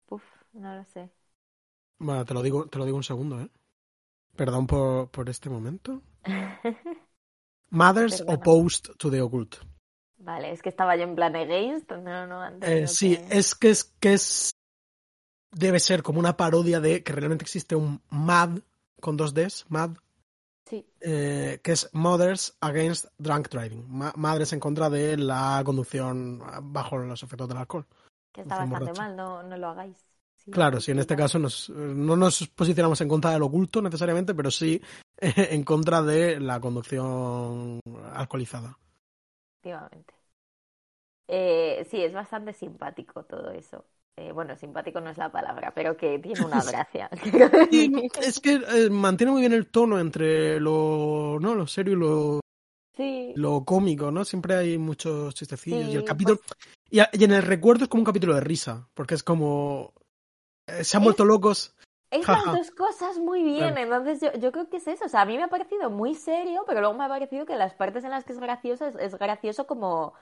Uf, no lo sé. Bueno, te lo digo, te lo digo un segundo, ¿eh? Perdón por, por este momento. Mothers Perdona. opposed to the occult. Vale, es que estaba yo en plan against, no, no, antes Eh, no sí, que- es que es que es debe ser como una parodia de que realmente existe un MAD con dos Ds, MAD, Sí, eh, que es Mothers Against Drunk Driving, Ma- madres en contra de la conducción bajo los efectos del alcohol. que está bastante mal, no, no lo hagáis. Sí, Claro, sí, en este caso nos, no nos posicionamos en contra del oculto necesariamente, pero sí en contra de la conducción alcoholizada. Efectivamente. Eh, sí, es bastante simpático todo eso. Eh, bueno, simpático no es la palabra, pero que tiene una gracia. Es que eh, mantiene muy bien el tono entre lo, ¿no? lo serio y lo, sí, lo cómico, ¿no? Siempre hay muchos chistecillos. y el capítulo. pues- Y, en el recuerdo es como un capítulo de risa, porque es como. eh, se han vuelto locos. es jaja. las dos cosas muy bien. Claro. Entonces yo, yo creo que es eso. O sea, a mí me ha parecido muy serio, pero luego me ha parecido que las partes en las que es gracioso es, es gracioso como,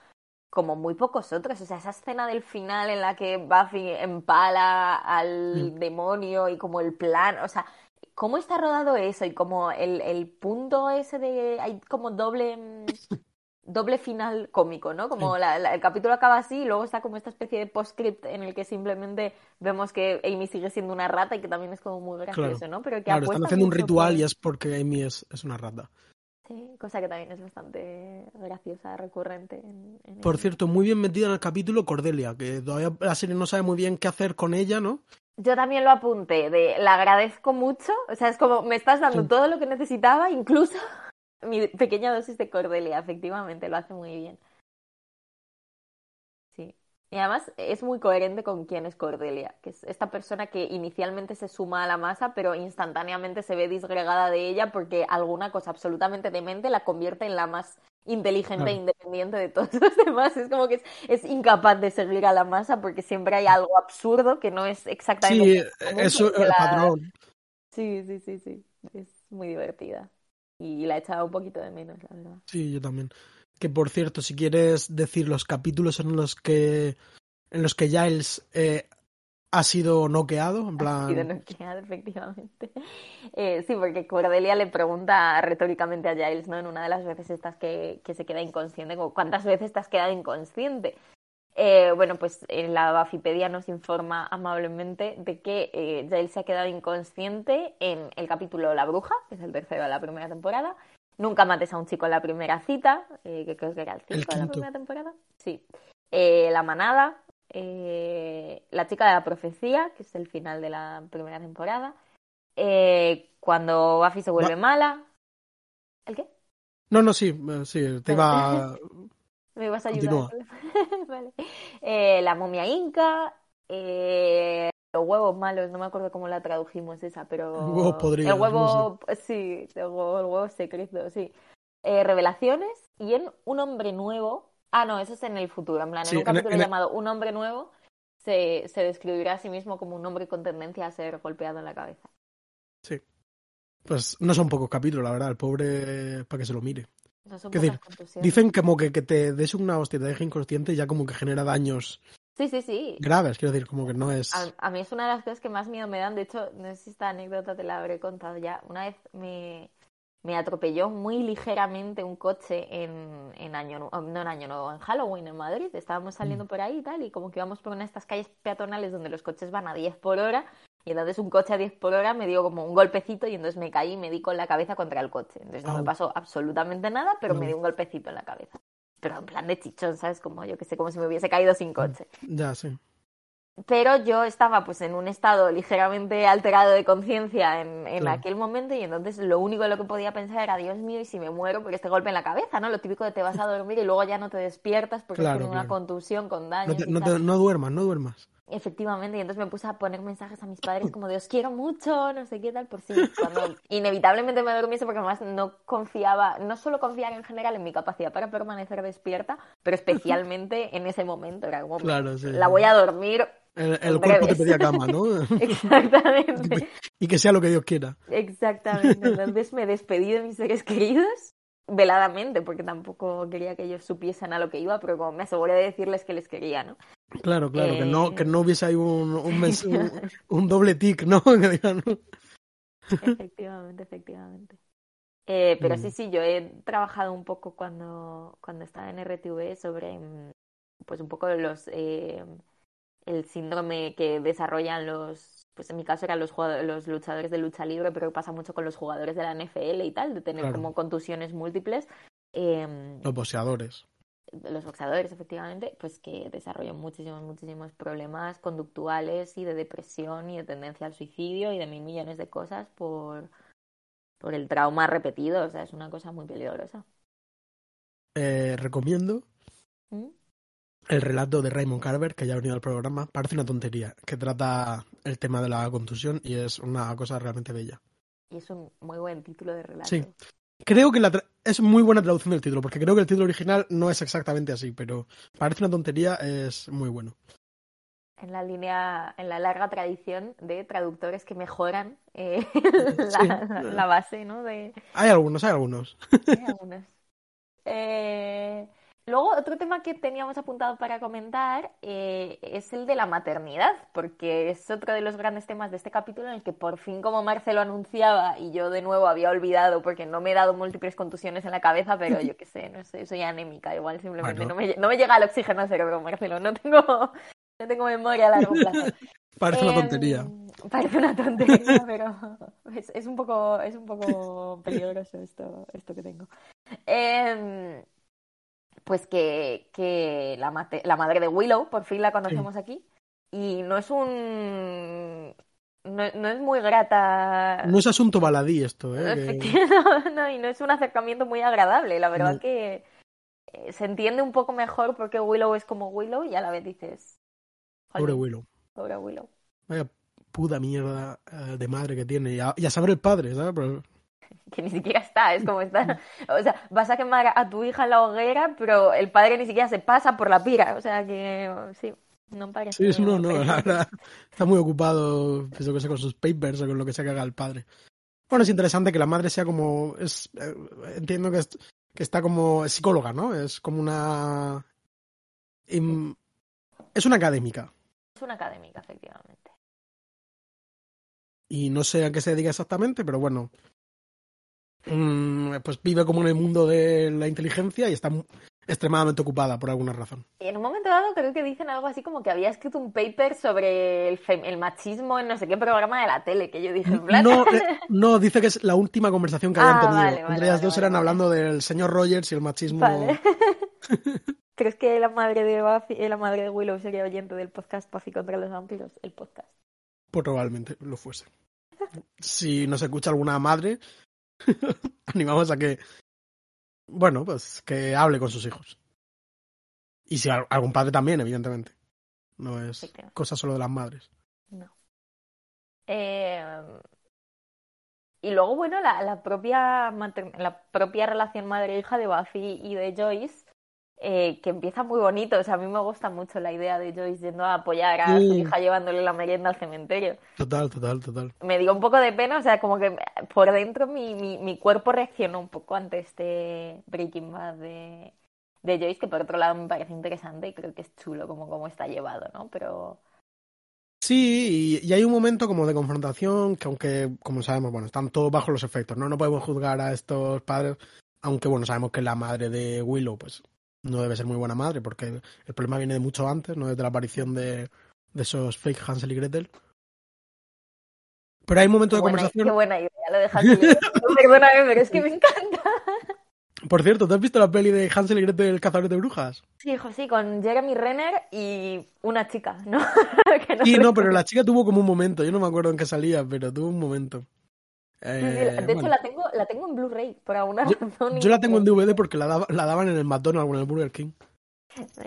como muy pocos otros. O sea, esa escena del final en la que Buffy empala al Mm. demonio y como el plan, o sea, cómo está rodado eso y como el, el punto ese de hay como doble mm, doble final cómico, ¿no? Como Sí. la- la- el capítulo acaba así y luego está como esta especie de postscript en el que simplemente vemos que Amy sigue siendo una rata y que también es como muy gracioso, Claro. ¿no? Pero que Claro, están haciendo un ritual por- y es porque Amy es, es una rata. Sí, cosa que también es bastante graciosa, recurrente. En, en Por el- cierto, muy bien metida en el capítulo Cordelia, que todavía la serie no sabe muy bien qué hacer con ella, ¿no? Yo también lo apunté, de la agradezco mucho, o sea, es como me estás dando Sí. todo lo que necesitaba, incluso mi pequeña dosis de Cordelia, efectivamente, lo hace muy bien. Y además es muy coherente con quién es Cordelia, que es esta persona que inicialmente se suma a la masa, pero instantáneamente se ve disgregada de ella porque alguna cosa absolutamente demente la convierte en la más inteligente e independiente de todos los demás. Es como que es, es incapaz de seguir a la masa porque siempre hay algo absurdo que no es exactamente Sí, común, eso el la- patrón. Sí, sí, sí, sí. Es muy divertida. Y la he echado un poquito de menos, la verdad. Sí, yo también. Que por cierto, si quieres decir los capítulos en los que en los que Giles eh, ha sido noqueado, en Ha sido plan, noqueada, efectivamente. Eh, sí, porque Cordelia le pregunta retóricamente a Giles, ¿no? En una de las veces estas que, que se queda inconsciente, como, ¿cuántas veces te has quedado inconsciente? Eh, bueno, pues en la Bafipedia nos informa amablemente de que eh, Giles se ha quedado inconsciente en el capítulo La Bruja, que es el tercero de la primera temporada. Nunca mates a un chico en la primera cita, eh, que creo que era el El 5 de la primera temporada. Sí. Eh, la manada, eh, La chica de la profecía, que es el final de la primera temporada. Eh, cuando Buffy se vuelve mala. ¿El qué? No, no, sí, eh, sí, te iba... ¿Me ibas a ayudar? Vale. Eh, la momia inca. eh, los huevos malos, no me acuerdo cómo la tradujimos esa, pero. Huevos podridos, El huevo. Sí, el huevo, el huevo secreto, sí. Eh, revelaciones y en Un hombre nuevo. Ah, no, eso es en el futuro. En plan, Sí, en un capítulo en- llamado Un hombre nuevo se, se describirá a sí mismo como un hombre con tendencia a ser golpeado en la cabeza. Sí. Pues no son pocos capítulos, la verdad, el pobre para que se lo mire. No son ¿Qué pocas decir? Dicen como que, que te des una hostia te deje inconsciente y ya como que genera daños Sí, sí, sí. graves, quiero decir, como que no es... A, a mí es una de las cosas que más miedo me dan. De hecho, no sé si esta anécdota te la habré contado ya. Una vez me, me atropelló muy ligeramente un coche en, en Año no en Año Nuevo, en Halloween en Madrid. Estábamos saliendo por ahí y tal, y como que íbamos por una de estas calles peatonales donde los coches van a 10 por hora. Y entonces un coche a 10 por hora me dio como un golpecito y entonces me caí y me di con la cabeza contra el coche. Entonces no me pasó absolutamente nada, pero me Vale. dio un golpecito en la cabeza. Pero en plan de chichón, ¿sabes? Como yo que sé, como si me hubiese caído sin coche. Ya, sí. Pero yo estaba pues en un estado ligeramente alterado de conciencia en, en Claro. aquel momento y entonces lo único en lo que podía pensar era, Dios mío, y si me muero por este golpe en la cabeza, ¿no? Lo típico de te vas a dormir y luego ya no te despiertas porque Claro, una contusión con No, daños te- y no te- tal. no duermas, no duermas. Efectivamente, y entonces me puse a poner mensajes a mis padres como de os quiero mucho, no sé qué tal, por si cuando inevitablemente me durmiese porque además no confiaba, no solo confiar en general en mi capacidad para permanecer despierta, pero especialmente en ese momento, era como Claro, sí. la voy a dormir El, cuerpo te pedía cama, ¿no? exactamente, y que sea lo que Dios quiera. exactamente. Entonces me despedí de mis seres queridos veladamente porque tampoco quería que ellos supiesen a lo que iba, pero como me aseguré de decirles que les quería, ¿no? Claro, claro, que no, Eh. que no hubiese ahí un, un, un- un doble tic, ¿no? Efectivamente, efectivamente. Eh, pero Mm. sí, sí, yo he trabajado un poco cuando, cuando estaba en RTV sobre, mm, pues un poco los, eh, el síndrome que desarrollan los, pues en mi caso eran los, jugadores, los luchadores de lucha libre, pero pasa mucho con los jugadores de la NFL y tal, de tener Claro. como contusiones múltiples. em, Los boxeadores. los boxeadores, efectivamente, pues que desarrollan muchísimos, muchísimos problemas conductuales y de depresión y de tendencia al suicidio y de mil millones de cosas por, por el trauma repetido. O sea, es una cosa muy peligrosa. Eh, recomiendo ¿Mm? El relato de Raymond Carver, que ya ha venido al programa. Parece una tontería, que trata el tema de la contusión y es una cosa realmente bella. Y es un muy buen título de relato. Sí. Creo que la tra- es muy buena traducción del título, porque creo que el título original no es exactamente así, pero parece una tontería, es muy bueno. En la línea, en la larga tradición de traductores que mejoran eh, Sí. la base, ¿no? De, Hay algunos, hay algunos. Hay algunos. Eh, luego, otro tema que teníamos apuntado para comentar eh, es el de la maternidad, porque es otro de los grandes temas de este capítulo en el que por fin, como Marcelo anunciaba, y yo de nuevo había olvidado porque no me he dado múltiples contusiones en la cabeza, pero yo qué sé, no sé, soy anémica, igual simplemente Bueno. no, me, no me llega el oxígeno cerebro, Marcelo, no tengo, no tengo memoria a largo plazo. Parece una Em, tontería. Parece una tontería, pero es, es un poco, es un poco peligroso esto, esto que tengo. Em, pues que, que la, mate- la madre de Willow, por fin la conocemos aquí, y no es un... No, no es muy grata. No es asunto baladí esto, ¿eh? Efectivamente, no, y no es un acercamiento muy agradable. La verdad No. que eh, se entiende un poco mejor porque Willow es como Willow y a la vez dices... Pobre "Jolín, Willow. Pobre Willow. Vaya puta mierda eh, de madre que tiene. Y a, y a saber el padre, ¿sabes? Pero- que ni siquiera está, es como está. O sea, vas a quemar a tu hija en la hoguera, pero el padre ni siquiera se pasa por la pira. O sea que sí, no parece. Sí, no, no, la verdad. Está muy ocupado, yo que sé, con sus papers o con lo que sea que haga el padre. Bueno, es interesante que la madre sea como. Es, eh, entiendo que, es- que está como psicóloga, ¿no? Es como una. es una académica. Es una académica, efectivamente. Y no sé a qué se dedica exactamente, pero bueno. Mm, pues vive como en el mundo de la inteligencia y está extremadamente ocupada por alguna razón. Y en un momento dado creo que dicen algo así como que había escrito un paper sobre el, machismo en no sé qué programa de la tele, que yo dije, en plan... No, eh, no, dice que es la última conversación que habían Ah, tenido. vale, vale, Entre ellas vale, dos eran hablando del señor Rogers y el machismo. ¿Crees que la madre de Buffy, eh, la madre de Willow sería oyente del podcast Buffy contra los vampiros? El podcast. Probablemente lo fuese. Si nos escucha alguna madre, animamos a que, bueno, pues que hable con sus hijos. Y si al- algún padre también, evidentemente. No es cosa solo de las madres. No. Eh, y luego, bueno, la, la propia la propia relación madre-hija de Buffy y de Joyce, eh, que empieza muy bonito. O sea, a mí me gusta mucho la idea de Joyce yendo a apoyar a su hija llevándole la merienda al cementerio. Total, total, total. Me dio un poco de pena, o sea, como que por dentro mi, mi, mi cuerpo reaccionó un poco ante este Breaking Bad de, de Joyce, que por otro lado me parece interesante y creo que es chulo como, como está llevado, ¿no? Pero Sí, y, y hay un momento como de confrontación que aunque, como sabemos, bueno, están todos bajo los efectos, ¿no? No podemos juzgar a estos padres, aunque, bueno, sabemos que la madre de Willow, pues, no debe ser muy buena madre, porque el problema viene de mucho antes, ¿no? Desde la aparición de, de esos fake Hansel y Gretel. Pero hay un momento qué de buena, conversación... qué buena idea, lo bien. Perdóname, pero es que me encanta. Por cierto, ¿te has visto la peli de Hansel y Gretel el cazador de brujas? Sí, hijo, sí, con Jeremy Renner y una chica, ¿no? Que Sí, no, pero la chica tuvo como un momento. Yo no me acuerdo en qué salía, pero tuvo un momento. Sí, sí, Eh, de hecho bueno. la tengo, la tengo en Blu-ray por alguna Yo, razón. yo la tengo en DVD porque la, daba- la daban en el McDonald's o en el Burger King.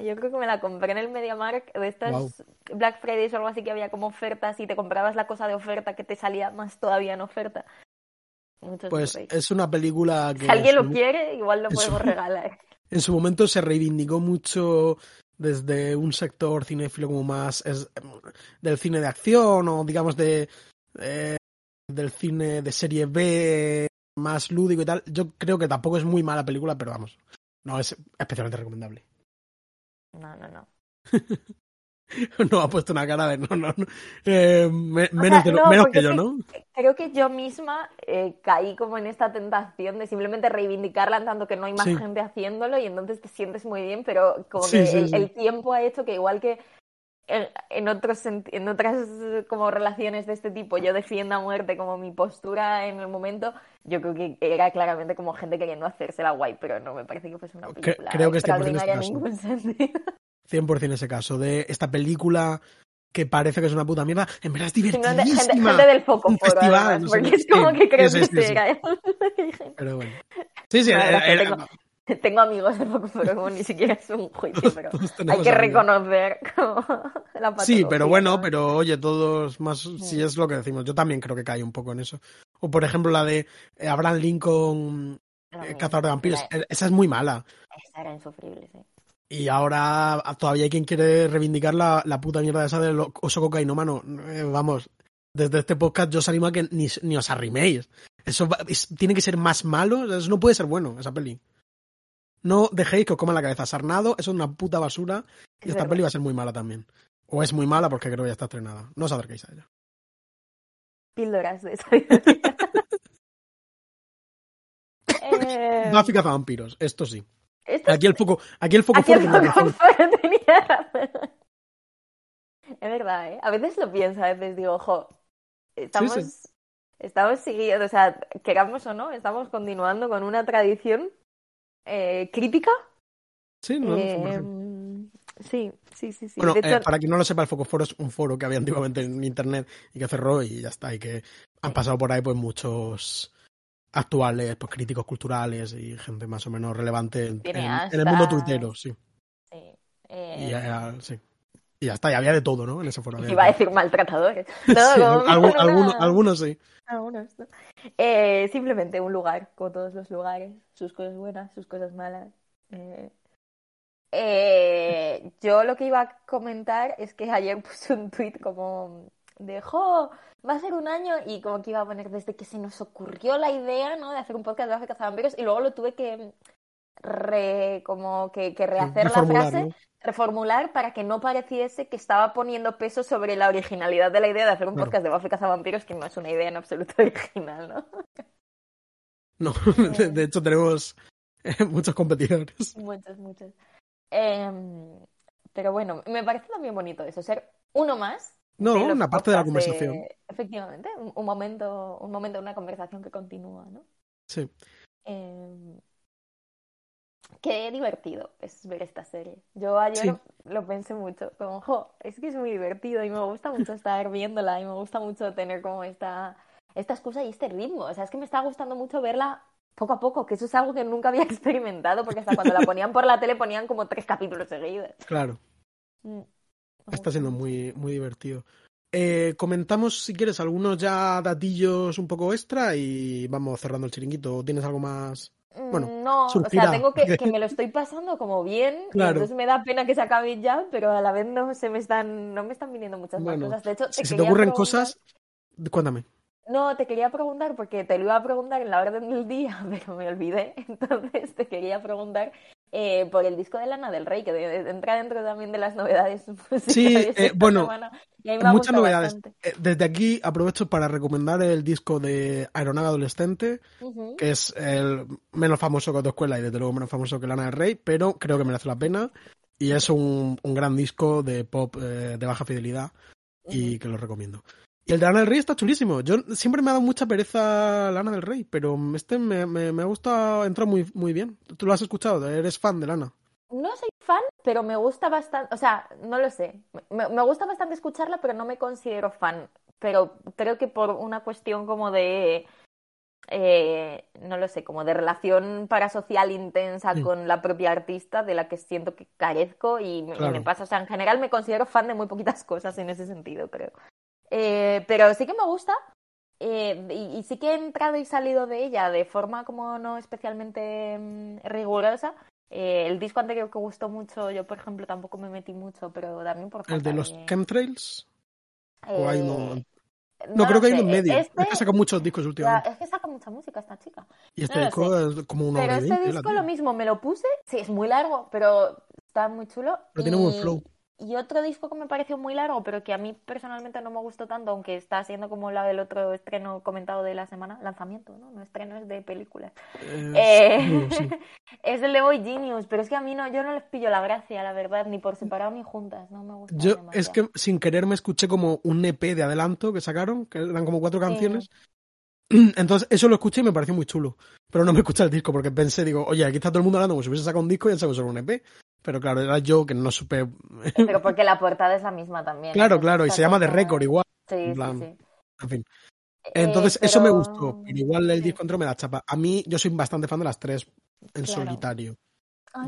Yo creo que me la compré en el MediaMarkt de estas. Black Fridays o algo así que había como ofertas y te comprabas la cosa de oferta que te salía más todavía en oferta. Muchos Pues es una película que Si alguien en lo quiere, igual lo su- podemos regalar. en su momento se reivindicó mucho desde un sector cinéfilo como más es- del cine de acción o digamos de eh, del cine de serie B más lúdico y tal. Yo creo que tampoco es muy mala película, pero vamos, no es especialmente recomendable. No, no, no. No ha puesto una cara de no, no, no. Eh, me- menos, sea, de lo- no, menos que yo, ¿no? Creo que yo misma eh, caí como en esta tentación de simplemente reivindicarla en tanto que no hay más Sí. gente haciéndolo y entonces te sientes muy bien, pero como Sí, que sí, el, el tiempo ha hecho que igual que en, otros en otras como relaciones de este tipo yo defienda a muerte como mi postura en el momento, yo creo que era claramente como gente queriendo hacérsela guay, pero no me parece que fuese una película creo que es 100% extraordinaria en este ningún sentido. 100% ese caso, de esta película que parece que es una puta mierda, en verdad es Simplemente gente, divertidísima. gente del foco un foro, festival, además, no sé porque es como que creo sí, que sí, sí. era. Pero bueno. Sí, sí, era- gracias, era- tengo- Tengo amigos de como ni siquiera es un juicio, pero hay que reconocer como la Sí, pero bueno, pero oye, todos más, si es lo que decimos, yo también creo que cae un poco en eso. O por ejemplo la de eh, Abraham Lincoln, eh, Cazador de Vampiros, Esa, eh, esa es muy mala. esa era insufrible, sí. Y ahora ah, todavía hay quien quiere reivindicar la, la puta mierda esa del oso cocainómano. Eh, vamos, desde este podcast yo os animo a que ni, ni os arriméis. Eso va- es- tiene que ser más malo, eso no puede ser bueno, esa peli. No dejéis que os coman la cabeza. Sarnado, eso es una puta basura. Y Es esta verdad. peli va a ser muy mala también. O es muy mala porque creo que ya está estrenada. No os acerquéis a ella. Píldoras de sabiduría. eh, Buffy cazavampiros, esto sí. esto- Aquí el foco, aquí el foco aquí el fuerte tiene Foco. Foro tenía razón. Es verdad, ¿eh? A veces lo pienso, a veces digo, ojo, estamos, sí. estamos siguiendo, o sea, queramos o no, estamos continuando con una tradición eh, crítica. Sí, no, Eh, 100%. sí, sí, sí, sí. Bueno, eh, para quien no lo sepa, el Foco Foro es un foro que había antiguamente en internet y que cerró y ya está. Y que han pasado por ahí pues muchos actuales, pues críticos culturales y gente más o menos relevante en, Tiene en- en el mundo tuitero, sí. sí, Y eh, sí. Y ya está, y había de todo, ¿no? En ese foro. iba a decir maltratadores. No, Sí, algún- una- algunos, algunos sí. Algunos, ¿no? Eh, simplemente un lugar, como todos los lugares, sus cosas buenas, sus cosas malas. Eh, eh, yo lo que iba a comentar es que ayer puse un tweet como de, "Jo, va a ser un año y como que iba a poner desde que se nos ocurrió la idea, ¿no? De hacer un podcast de África Cazavampiros y luego lo tuve que re, como que, que rehacer la frase ¿no? reformular para que no pareciese que estaba poniendo peso sobre la originalidad de la idea de hacer un Claro. podcast de Buffy Cazavampiros, que no es una idea en absoluto original, ¿no? No, de, de hecho tenemos eh, muchos competidores. Muchos, muchos. Em, pero bueno, me parece también bonito eso, ser uno más. No, una parte de la conversación. Efectivamente, un, un momento, un momento de una conversación que continúa, ¿no? Sí. Em, qué divertido es ver esta serie. Yo ayer Sí. lo pensé mucho, como, jo, es que es muy divertido y me gusta mucho estar viéndola y me gusta mucho tener como esta, esta excusa y este ritmo. O sea, es que me está gustando mucho verla poco a poco, que eso es algo que nunca había experimentado, porque hasta cuando la ponían por la tele ponían como tres capítulos seguidos. Claro, Mm, está siendo muy, muy divertido. Eh, comentamos, si quieres, algunos ya datillos un poco extra y vamos cerrando el chiringuito. ¿O ¿Tienes algo más? Bueno, Mm, no, o sea, tengo que, que me lo estoy pasando como bien, Claro. entonces me da pena que se acabe ya, pero a la vez no se me están, no me están viniendo muchas más Bueno, cosas. De hecho, te Si se te ocurren preguntar- cosas, cuéntame. No, te quería preguntar porque te lo iba a preguntar en la orden del día, pero me olvidé. Entonces te quería preguntar eh, por el disco de Lana del Rey, que entra dentro también de las novedades Sí, eh, bueno, Muchas novedades. bastante. Eh, Desde aquí aprovecho para recomendar el disco de Aeronave Adolescente, que es el menos famoso que Autoescuela y desde luego menos famoso que Lana del Rey, pero creo que merece la pena. Y es un, un gran disco de pop eh, de baja fidelidad y que lo recomiendo. Y el de Lana del Rey está chulísimo. Yo siempre me ha dado mucha pereza Lana del Rey, pero este me, me, me ha gustado, entra muy, muy bien. ¿Tú lo has escuchado? ¿Eres fan de Lana? No soy fan, pero me gusta bastante, o sea, no lo sé. Me, me gusta bastante escucharla, pero no me considero fan. Pero creo que por una cuestión como de eh, no lo sé, como de relación parasocial intensa Sí. con la propia artista de la que siento que carezco y y me pasa, o sea, en general me considero fan de muy poquitas cosas en ese sentido, creo. Eh, pero sí que me gusta eh, y, y sí que he entrado y salido de ella de forma como no especialmente mm, rigurosa. Eh, el disco anterior que gustó mucho, yo por ejemplo tampoco me metí mucho, pero también por ¿El de los chemtrails? ¿O hay eh, No, creo que hay sé. en medio. Este- Es que saca muchos discos ya, últimamente. es que saca mucha música esta chica. Y este no disco es como una Pero este disco lo mismo, me lo puse, sí, es muy largo, pero está muy chulo. Pero tiene y, buen flow. Y otro disco que me pareció muy largo, pero que a mí personalmente no me gustó tanto, aunque está siendo como la del otro estreno comentado de la semana, lanzamiento, ¿no? No estreno, es de películas. Es- Eh, no, sí. es el de Boy Genius, pero es que a mí no, yo no les pillo la gracia, la verdad, ni por separado ni juntas, no me gusta. Yo es que sin querer me escuché como un EP de adelanto que sacaron, que eran como cuatro canciones. Entonces eso lo escuché y me pareció muy chulo. Pero no me escuché el disco porque pensé, digo, oye, aquí está todo el mundo hablando como si hubiese sacado un disco y han sacado solo un EP. Pero claro, era yo que no supe. Pero porque la portada es la misma también. Claro, claro, y se llama The Record igual. Sí, en sí, plan, sí. En fin. Eh, Entonces, eso me gustó. Pero igual el disco entró me da chapa. A mí, yo soy bastante fan de las tres en Claro. solitario.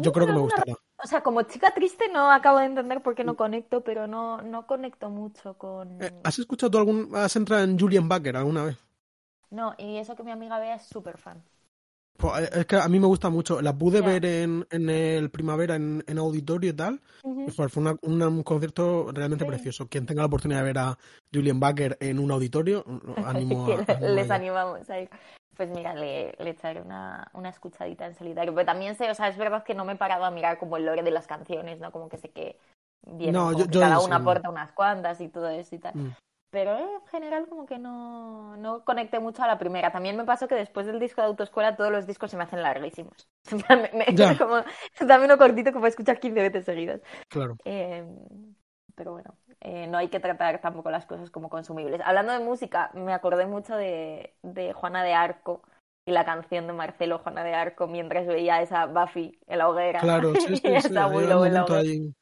Yo creo que me gustará. O sea, como chica triste no acabo de entender por qué no conecto, pero no, no conecto mucho con... Eh, ¿Has escuchado tú algún. ¿Has entrado en Julian Baker alguna vez? No, y eso que mi amiga Bea es súper fan. Pues, eh, es que a mí me gusta mucho. La pude ver en, en el primavera en, en auditorio y tal. Pues fue una- una- un concierto realmente Sí. precioso. Quien tenga la oportunidad de ver a Julian Baker en un auditorio, animo a. Les animamos a ir. Pues mira, le, le echaré una, una escuchadita en solitario. Pero también sé, o sea, es verdad que no me he parado a mirar como el lore de las canciones, ¿no? Como que sé que vienen, No, yo- yo cada una aporta unas cuantas y todo eso y tal. Mm. Pero en general como que no, no conecté mucho a la primera. También me pasó que después del disco de autoescuela todos los discos se me hacen larguísimos. Me- me- Ya. como, dame uno cortito que puedo escuchar 15 veces seguidas. Claro. Eh, pero bueno, eh, no hay que tratar tampoco las cosas como consumibles. Hablando de música, me acordé mucho de, de Juana de Arco y la canción de Marcelo Juana de Arco mientras veía esa Buffy en la hoguera. Claro, sí, sí, sí. esa Hay un Willow en la momento hoguera. ahí.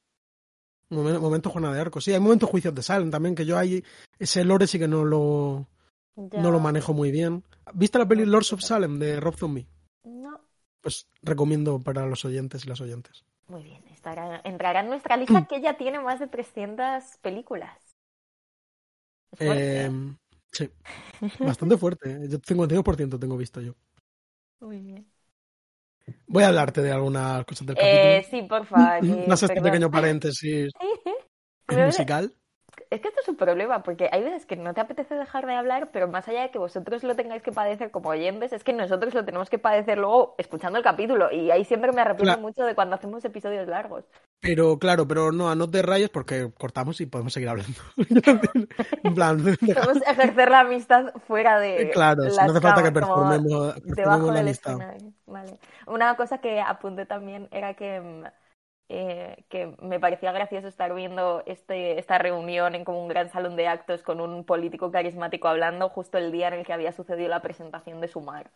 Un momen- momento Juana de Arco. Sí, hay momentos juicios de Salem también, que yo ahí. Ese lore sí que no lo, Ya. no lo manejo muy bien. ¿Viste la peli Lords of Salem de Rob Zombie? No. Pues recomiendo para los oyentes y las oyentes. Muy bien, estará, entrará en nuestra lista que ya tiene más de 300 películas. Eh, ¿eh? sí, bastante fuerte. ¿eh? Yo 52% tengo visto yo. Muy bien. Voy a hablarte de algunas cosas del Eh, capítulo. sí, por favor. eh, No sé este pequeño paréntesis musical. Es que esto es un problema, porque hay veces que no te apetece dejar de hablar, pero más allá de que vosotros lo tengáis que padecer como oyentes, es que nosotros lo tenemos que padecer luego escuchando el capítulo. Y ahí siempre me arrepiento Claro. mucho de cuando hacemos episodios largos. Pero claro, pero no, no te rayes porque cortamos y podemos seguir hablando. en plan, Podemos ejercer la amistad fuera de. claro, si las no hace falta que performemos, Debajo la del amistad. Vale. Una cosa que apunté también era que, mm, eh, que me parecía gracioso estar viendo este, esta reunión en como un gran salón de actos con un político carismático hablando justo el día en el que había sucedido la presentación de Sumar.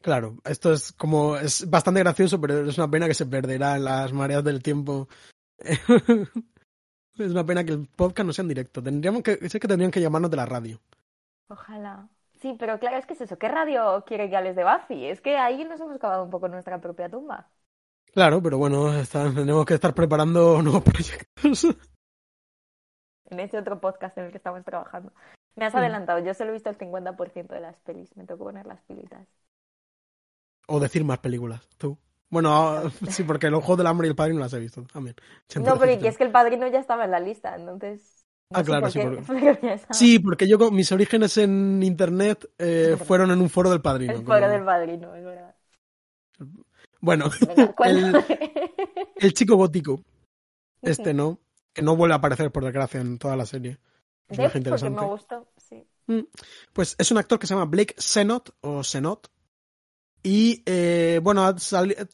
Claro, esto es como, es bastante gracioso, pero es una pena que se perderá en las mareas del tiempo. es una pena que el podcast no sea en directo. Tendríamos que, es que tendrían que llamarnos de la radio. Ojalá. Sí, pero claro, es que es eso. ¿Qué radio quiere que hables de Buffy? Es que ahí nos hemos cavado un poco nuestra propia tumba. Claro, pero bueno, está- tenemos que estar preparando nuevos proyectos. En ese otro podcast en el que estamos trabajando. Me has adelantado. Yo solo he visto el 50% de las pelis. Me tocó poner las pilitas. o decir más películas, tú. Bueno, sí, porque los Juegos del Hambre y el Padre no las he visto también. Siempre No, pero que es que el padrino ya estaba en la lista, entonces. no Ah, claro, por sí, porque-. Sí, porque yo mis orígenes en internet eh, fueron en un foro del Padrino. El como- foro del padrino, es verdad. Bueno, Venga, el, chico gótico, este no, que no vuelve a aparecer por desgracia en toda la serie. Es porque interesante. me gustó, sí. Pues es un actor que se llama Blake Senot o Senot. Y eh, bueno,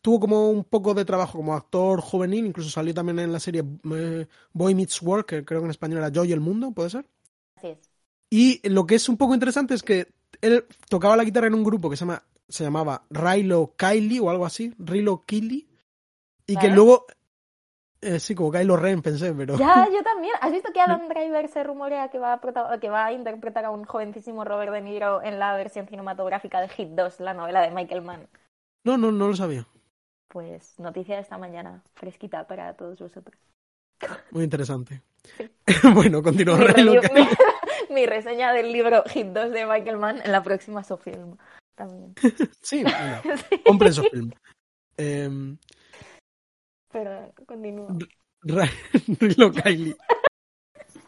tuvo como un poco de trabajo como actor juvenil, incluso salió también en la serie eh, Boy Meets World, que creo que en español era Joy el Mundo, ¿puede ser? Así es. Y lo que es un poco interesante es que él tocaba la guitarra en un grupo que se, llama, se llamaba Rilo Kylie o algo así, Rilo Kylie, y que luego... eh, sí, como Kylo Ren pensé, pero... Ya, yo también. ¿Has visto que Adam Driver se rumorea que va, a que va a interpretar a un jovencísimo Robert De Niro en la versión cinematográfica de Hit 2, la novela de Michael Mann? No, no, no lo sabía. Pues noticia de esta mañana, fresquita para todos vosotros. Muy interesante. bueno, continúa. Mi, mi- mi reseña del libro Hit 2 de Michael Mann en la próxima Sofilm. También. Sí, venga, compren esos film. Em, Pero continúa. Rilo Kylie.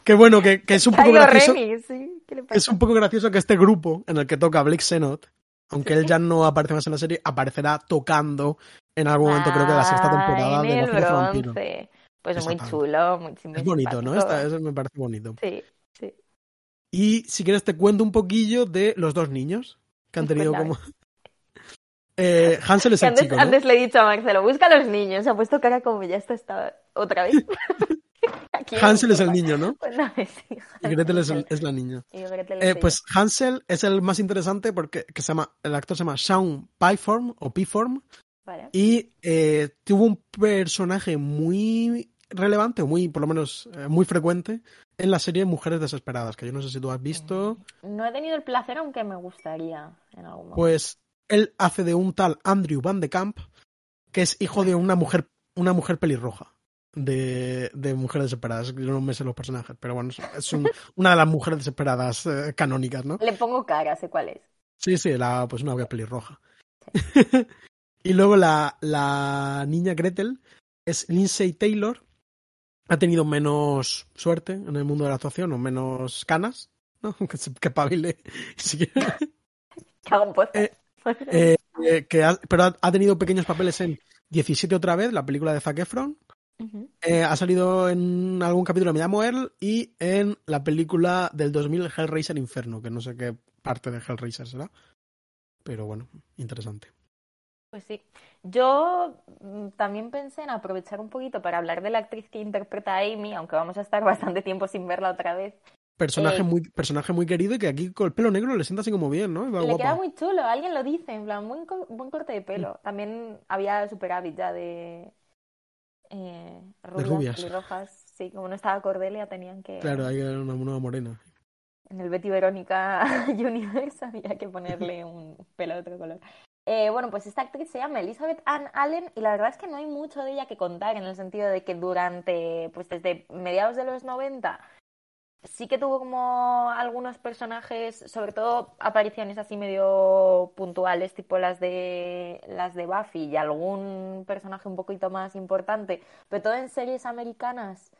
Que bueno, que, que es un poco gracioso. Sí. ¿Qué le Es un poco gracioso que este grupo en el que toca Blake Senot, aunque él ya no aparece más en la serie, aparecerá tocando en algún momento, creo que la sexta Ah, temporada de el Buffy the Vampiro. bronce. Pues muy chulo, muy, muy Es bonito, ¿no? Esta, eso me parece bonito. Sí, sí. Y si quieres te cuento un poquillo de los dos niños que han tenido como... Eh, Hansel es el antes, chico, ¿no? antes le he dicho a Marcelo, busca a los niños. Se ha puesto cara como ya esto está otra vez. Hansel es el niño, ¿no? Cuéntame, sí. Y Gretel es, el- es la niña. Eh, es pues Hansel es el más interesante porque que se llama, el actor se llama Sean Pyform o Piform. Vale. y eh, tuvo un personaje muy relevante, o muy, por lo menos, eh, muy frecuente en la serie Mujeres Desesperadas, que yo no sé si tú has visto. No he tenido el placer, aunque me gustaría en algún momento. Pues él hace de un tal Andrew Van de Camp, que es hijo de una mujer, una mujer pelirroja. De, de mujeres desesperadas, yo no me sé los personajes, pero bueno, es, es un- una de las mujeres desesperadas eh, canónicas, ¿no? Le pongo cara, sé cuál es. Sí, sí, la, pues una obvia pelirroja. y luego la, la niña Gretel es Lindsay Taylor. Ha tenido menos suerte en el mundo de la actuación o menos canas, ¿no? Que, se- que. Eh, Eh, eh, que ha- pero ha, ha tenido pequeños papeles en 17 otra vez, la película de Zac Efron. Eh, ha salido en algún capítulo de Me llamo Earl y en la película del 2000 Hellraiser Inferno, que no sé qué parte de Hellraiser será. Pero bueno, interesante. Pues sí. Yo mm, también pensé en aprovechar un poquito para hablar de la actriz que interpreta a Amy, aunque vamos a estar bastante tiempo sin verla otra vez. Personaje, Eh, muy, personaje muy querido y que aquí con el pelo negro le sienta así como bien, ¿no? Va Le guapa. queda muy chulo, alguien lo dice, en plan, buen, co- buen corte de pelo. También había superávit ya de eh, rubias, rubias. pelirrojas. Sí, como no estaba Cordelia, tenían que. Claro, hay una nueva morena. En el Betty Verónica Universe había que ponerle un pelo de otro color. Eh, bueno, pues esta actriz se llama Elizabeth Ann Allen y la verdad es que no hay mucho de ella que contar en el sentido de que durante, pues desde mediados de los 90 sí que tuvo como algunos personajes, sobre todo apariciones así medio puntuales, tipo las de las de Buffy y algún personaje un poquito más importante, pero todo en series americanas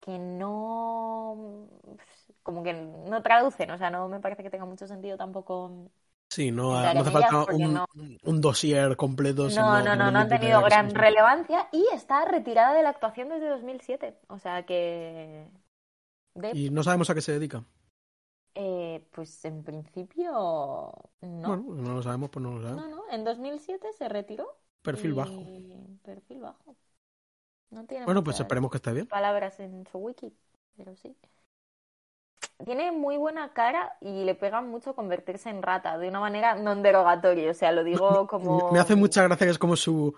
que no como que no traducen, o sea, no me parece que tenga mucho sentido tampoco. Sí, no, no hace falta un, no- un dossier completo. sino No, no, no, no han tenido gran relevancia y está retirada de la actuación desde 2007, o sea que de Y no sabemos a qué se dedica. Eh, pues en principio no. Bueno, no lo sabemos, pues no lo sabemos. No, no, en 2007 se retiró. Perfil y- bajo. Perfil bajo. No tiene Bueno, pues esperemos que esté bien. palabras en su wiki, pero sí. Tiene muy buena cara y le pega mucho convertirse en rata de una manera non derogatoria, o sea, lo digo como... Me, hace mucha gracia que es como su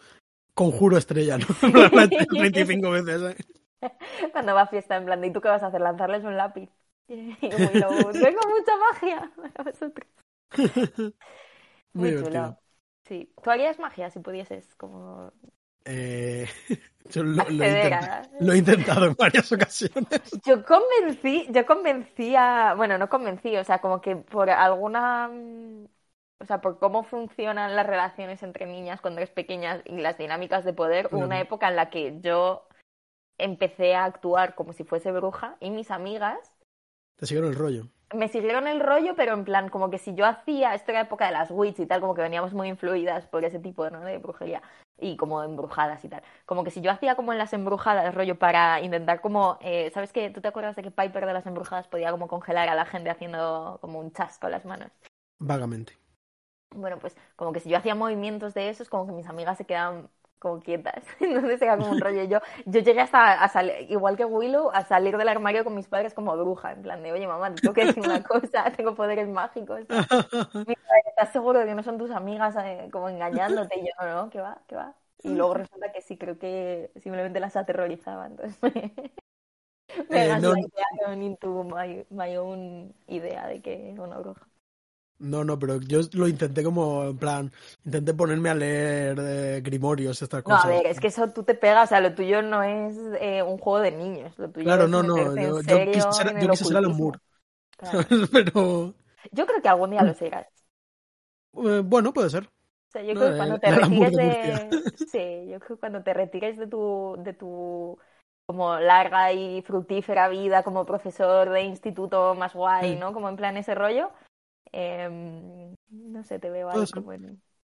conjuro estrella, ¿no? En plan, 25 veces. ¿eh? Cuando va a fiesta en plan, ¿y tú qué vas a hacer? ¿Lanzarles un lápiz? Y Willow, tengo mucha magia para vosotros. Muy Muy chulo. Sí. ¿Tú harías magia si pudieses? Como Eh, yo lo, lo he intentado, a... lo he intentado en varias ocasiones. Yo convencí, yo convencí a... Bueno, no convencí, o sea, como que por alguna... mm, O sea, por cómo funcionan las relaciones entre niñas cuando eres pequeña y las dinámicas de poder, hubo una época en la que yo empecé a actuar como si fuese bruja y mis amigas Te siguieron el rollo. me siguieron el rollo, pero en plan, como que si yo hacía, esto era época de las witch y tal, como que veníamos muy influidas por ese tipo ¿no? de brujería y como embrujadas y tal. Como que si yo hacía como en las embrujadas, rollo, para intentar como, eh, ¿sabes qué? ¿Tú te acuerdas de que Piper de las embrujadas podía como congelar a la gente haciendo como un chas con las manos? Vagamente. Bueno, pues como que si yo hacía movimientos de esos, como que mis amigas se quedaban como quietas. Entonces era como un rollo. Yo, yo llegué hasta a salir, igual que Willow, a salir del armario con mis padres como bruja, en plan de, oye mamá, te tengo que decir una cosa, tengo poderes mágicos. ¿Estás seguro de que no son tus amigas eh, como engañándote? Y yo, no, no, que va, que va. Y luego resulta que sí, creo que simplemente las aterrorizaba. Entonces me, eh, no, my, my own idea de que es una bruja. No, no, pero yo lo intenté como, en plan, intenté ponerme a leer eh, grimorios, estas cosas. No, a ver, es que eso tú te pegas, o sea, lo tuyo no es eh, un juego de niños, lo tuyo Claro, no, no, yo, yo, quise ser, yo quise ser Alan Moore. pero... Yo creo que algún día lo serás. Eh, bueno, puede ser. O sea, yo creo que cuando te retires de... Sí, yo creo que cuando te retires de tu... De tu como larga y fructífera vida como profesor de instituto más guay, ¿no? Como en plan ese rollo, Em, no sé, te veo algo bueno.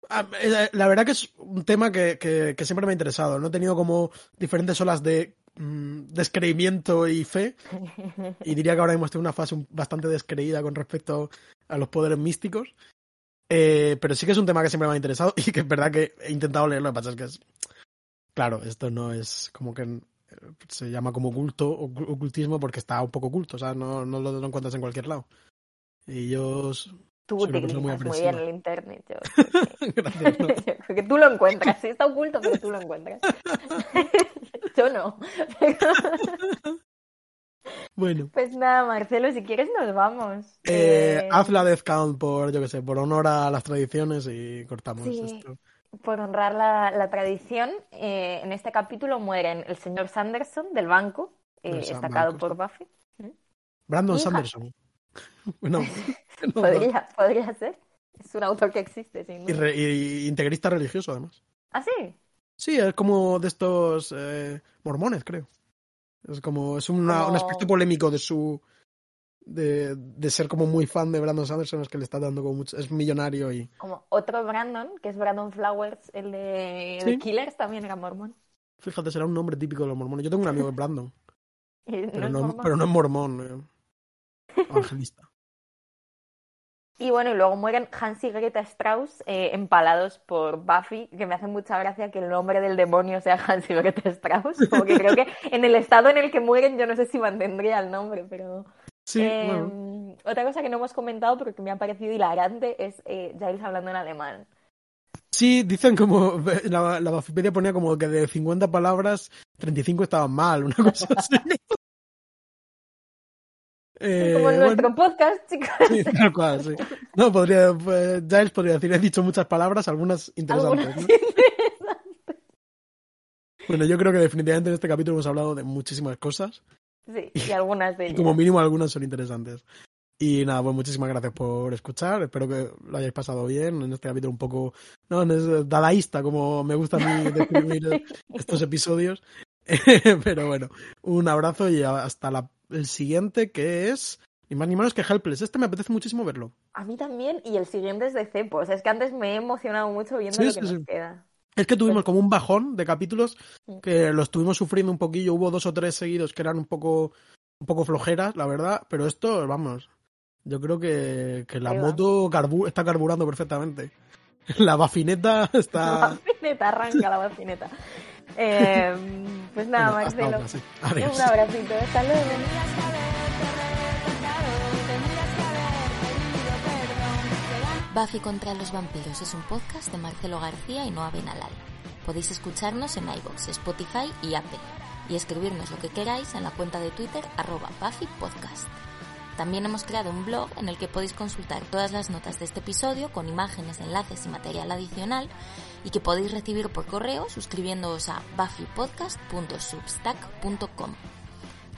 Ah, eh, la verdad que es un tema que, que, siempre me ha interesado. No he tenido como diferentes olas de mm, descreimiento y fe. Y diría que ahora mismo estoy en una fase bastante descreída con respecto a los poderes místicos. Eh, pero sí que es un tema que siempre me ha interesado y que es verdad que he intentado leerlo. Lo que pasa es que es. Claro, esto no es como que eh, se llama como oculto, ocultismo porque está un poco oculto. O sea, no, no lo encuentras en cualquier lado. Y yo Tú utilizas muy, bien el internet. Yo, creo que tú lo encuentras. Sí, está oculto, pero tú lo encuentras. yo no. bueno. Pues nada, Marcelo, si quieres nos vamos. Eh, eh, Haz la Death Count por, yo qué sé, por honor a las tradiciones y cortamos esto. Por honrar la, la tradición, eh, en este capítulo mueren el señor Sanderson del banco, destacado por Buffy. Brandon Sanderson. Bueno, podría, podría ser. Es un autor que existe, sin Y, integrista religioso, además. ¿Ah, sí? Sí, es como de estos eh, mormones, creo. Es como, es un aspecto polémico de su, de, de, ser como muy fan de Brandon Sanderson, es que le está dando como mucho, es millonario y... Como otro Brandon, que es Brandon Flowers, el de, Killers, también era mormón. Fíjate, será un nombre típico de los mormones. Yo tengo un amigo de Brandon. pero, no, pero no es mormón. Eh. Angelista. Y bueno, y luego mueren Hans y Greta Strauss eh, empalados por Buffy, que me hace mucha gracia que el nombre del demonio sea Hans y Greta Strauss. Porque creo que en el estado en el que mueren, yo no sé si mantendría el nombre, pero. Sí, em, Otra cosa que no hemos comentado, pero que me ha parecido hilarante, es eh, Giles hablando en alemán. Sí, dicen como. La, la Buffypedia ponía como que de 50 palabras, 35 estaban mal, una cosa así. Eh, como en nuestro podcast, chicos. Sí, tal cual, sí. No, podría, pues, Giles podría decir, he dicho muchas palabras, algunas interesantes. ¿no? Bueno, yo creo que definitivamente en este capítulo hemos hablado de muchísimas cosas. Sí, y algunas de ellas. como mínimo algunas son interesantes. Y nada, pues muchísimas gracias por escuchar. Espero que lo hayáis pasado bien en este capítulo un poco no es dadaísta, como me gusta a mí describir estos episodios. Pero bueno, un abrazo y hasta la el siguiente que es ni más ni menos que Helpless. Este me apetece muchísimo verlo. A mí también, y el siguiente es de Cepos. Es que antes me he emocionado mucho viendo lo que nos queda. Es que tuvimos como un bajón de capítulos que lo estuvimos sufriendo un poquillo. Hubo dos o tres seguidos que eran un poco, un poco flojeras, la verdad. Pero esto, vamos, yo creo que, que la moto está carburando perfectamente. La bafineta está. La bafineta, arranca la bafineta. Eh, pues nada, Marcelo. Un abracito. Hasta luego. Buffy contra los vampiros es un podcast de Marcelo García y Noa Benalal. Podéis escucharnos en iVoox, Spotify y Apple y escribirnos lo que queráis en la cuenta de Twitter arroba Buffy Podcast. También hemos creado un blog en el que podéis consultar todas las notas de este episodio con imágenes, enlaces y material adicional y que podéis recibir por correo suscribiéndoos a buffypodcast.substack.com.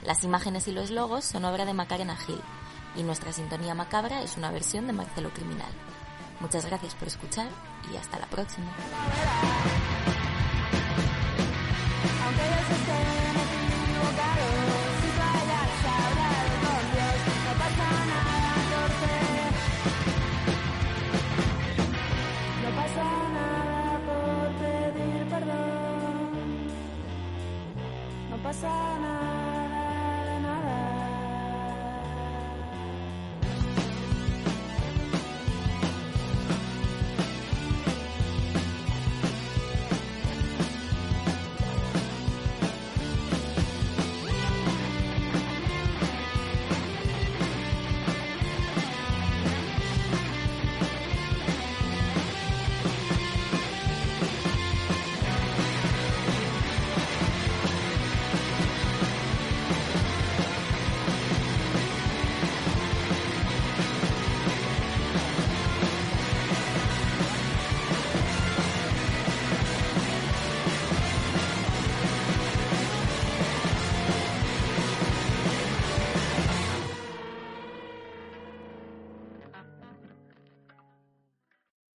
Las imágenes y los logos son obra de Macarena Gil y nuestra sintonía macabra es una versión de Marcelo Criminal. Muchas gracias por escuchar y hasta la próxima. Pasa nada.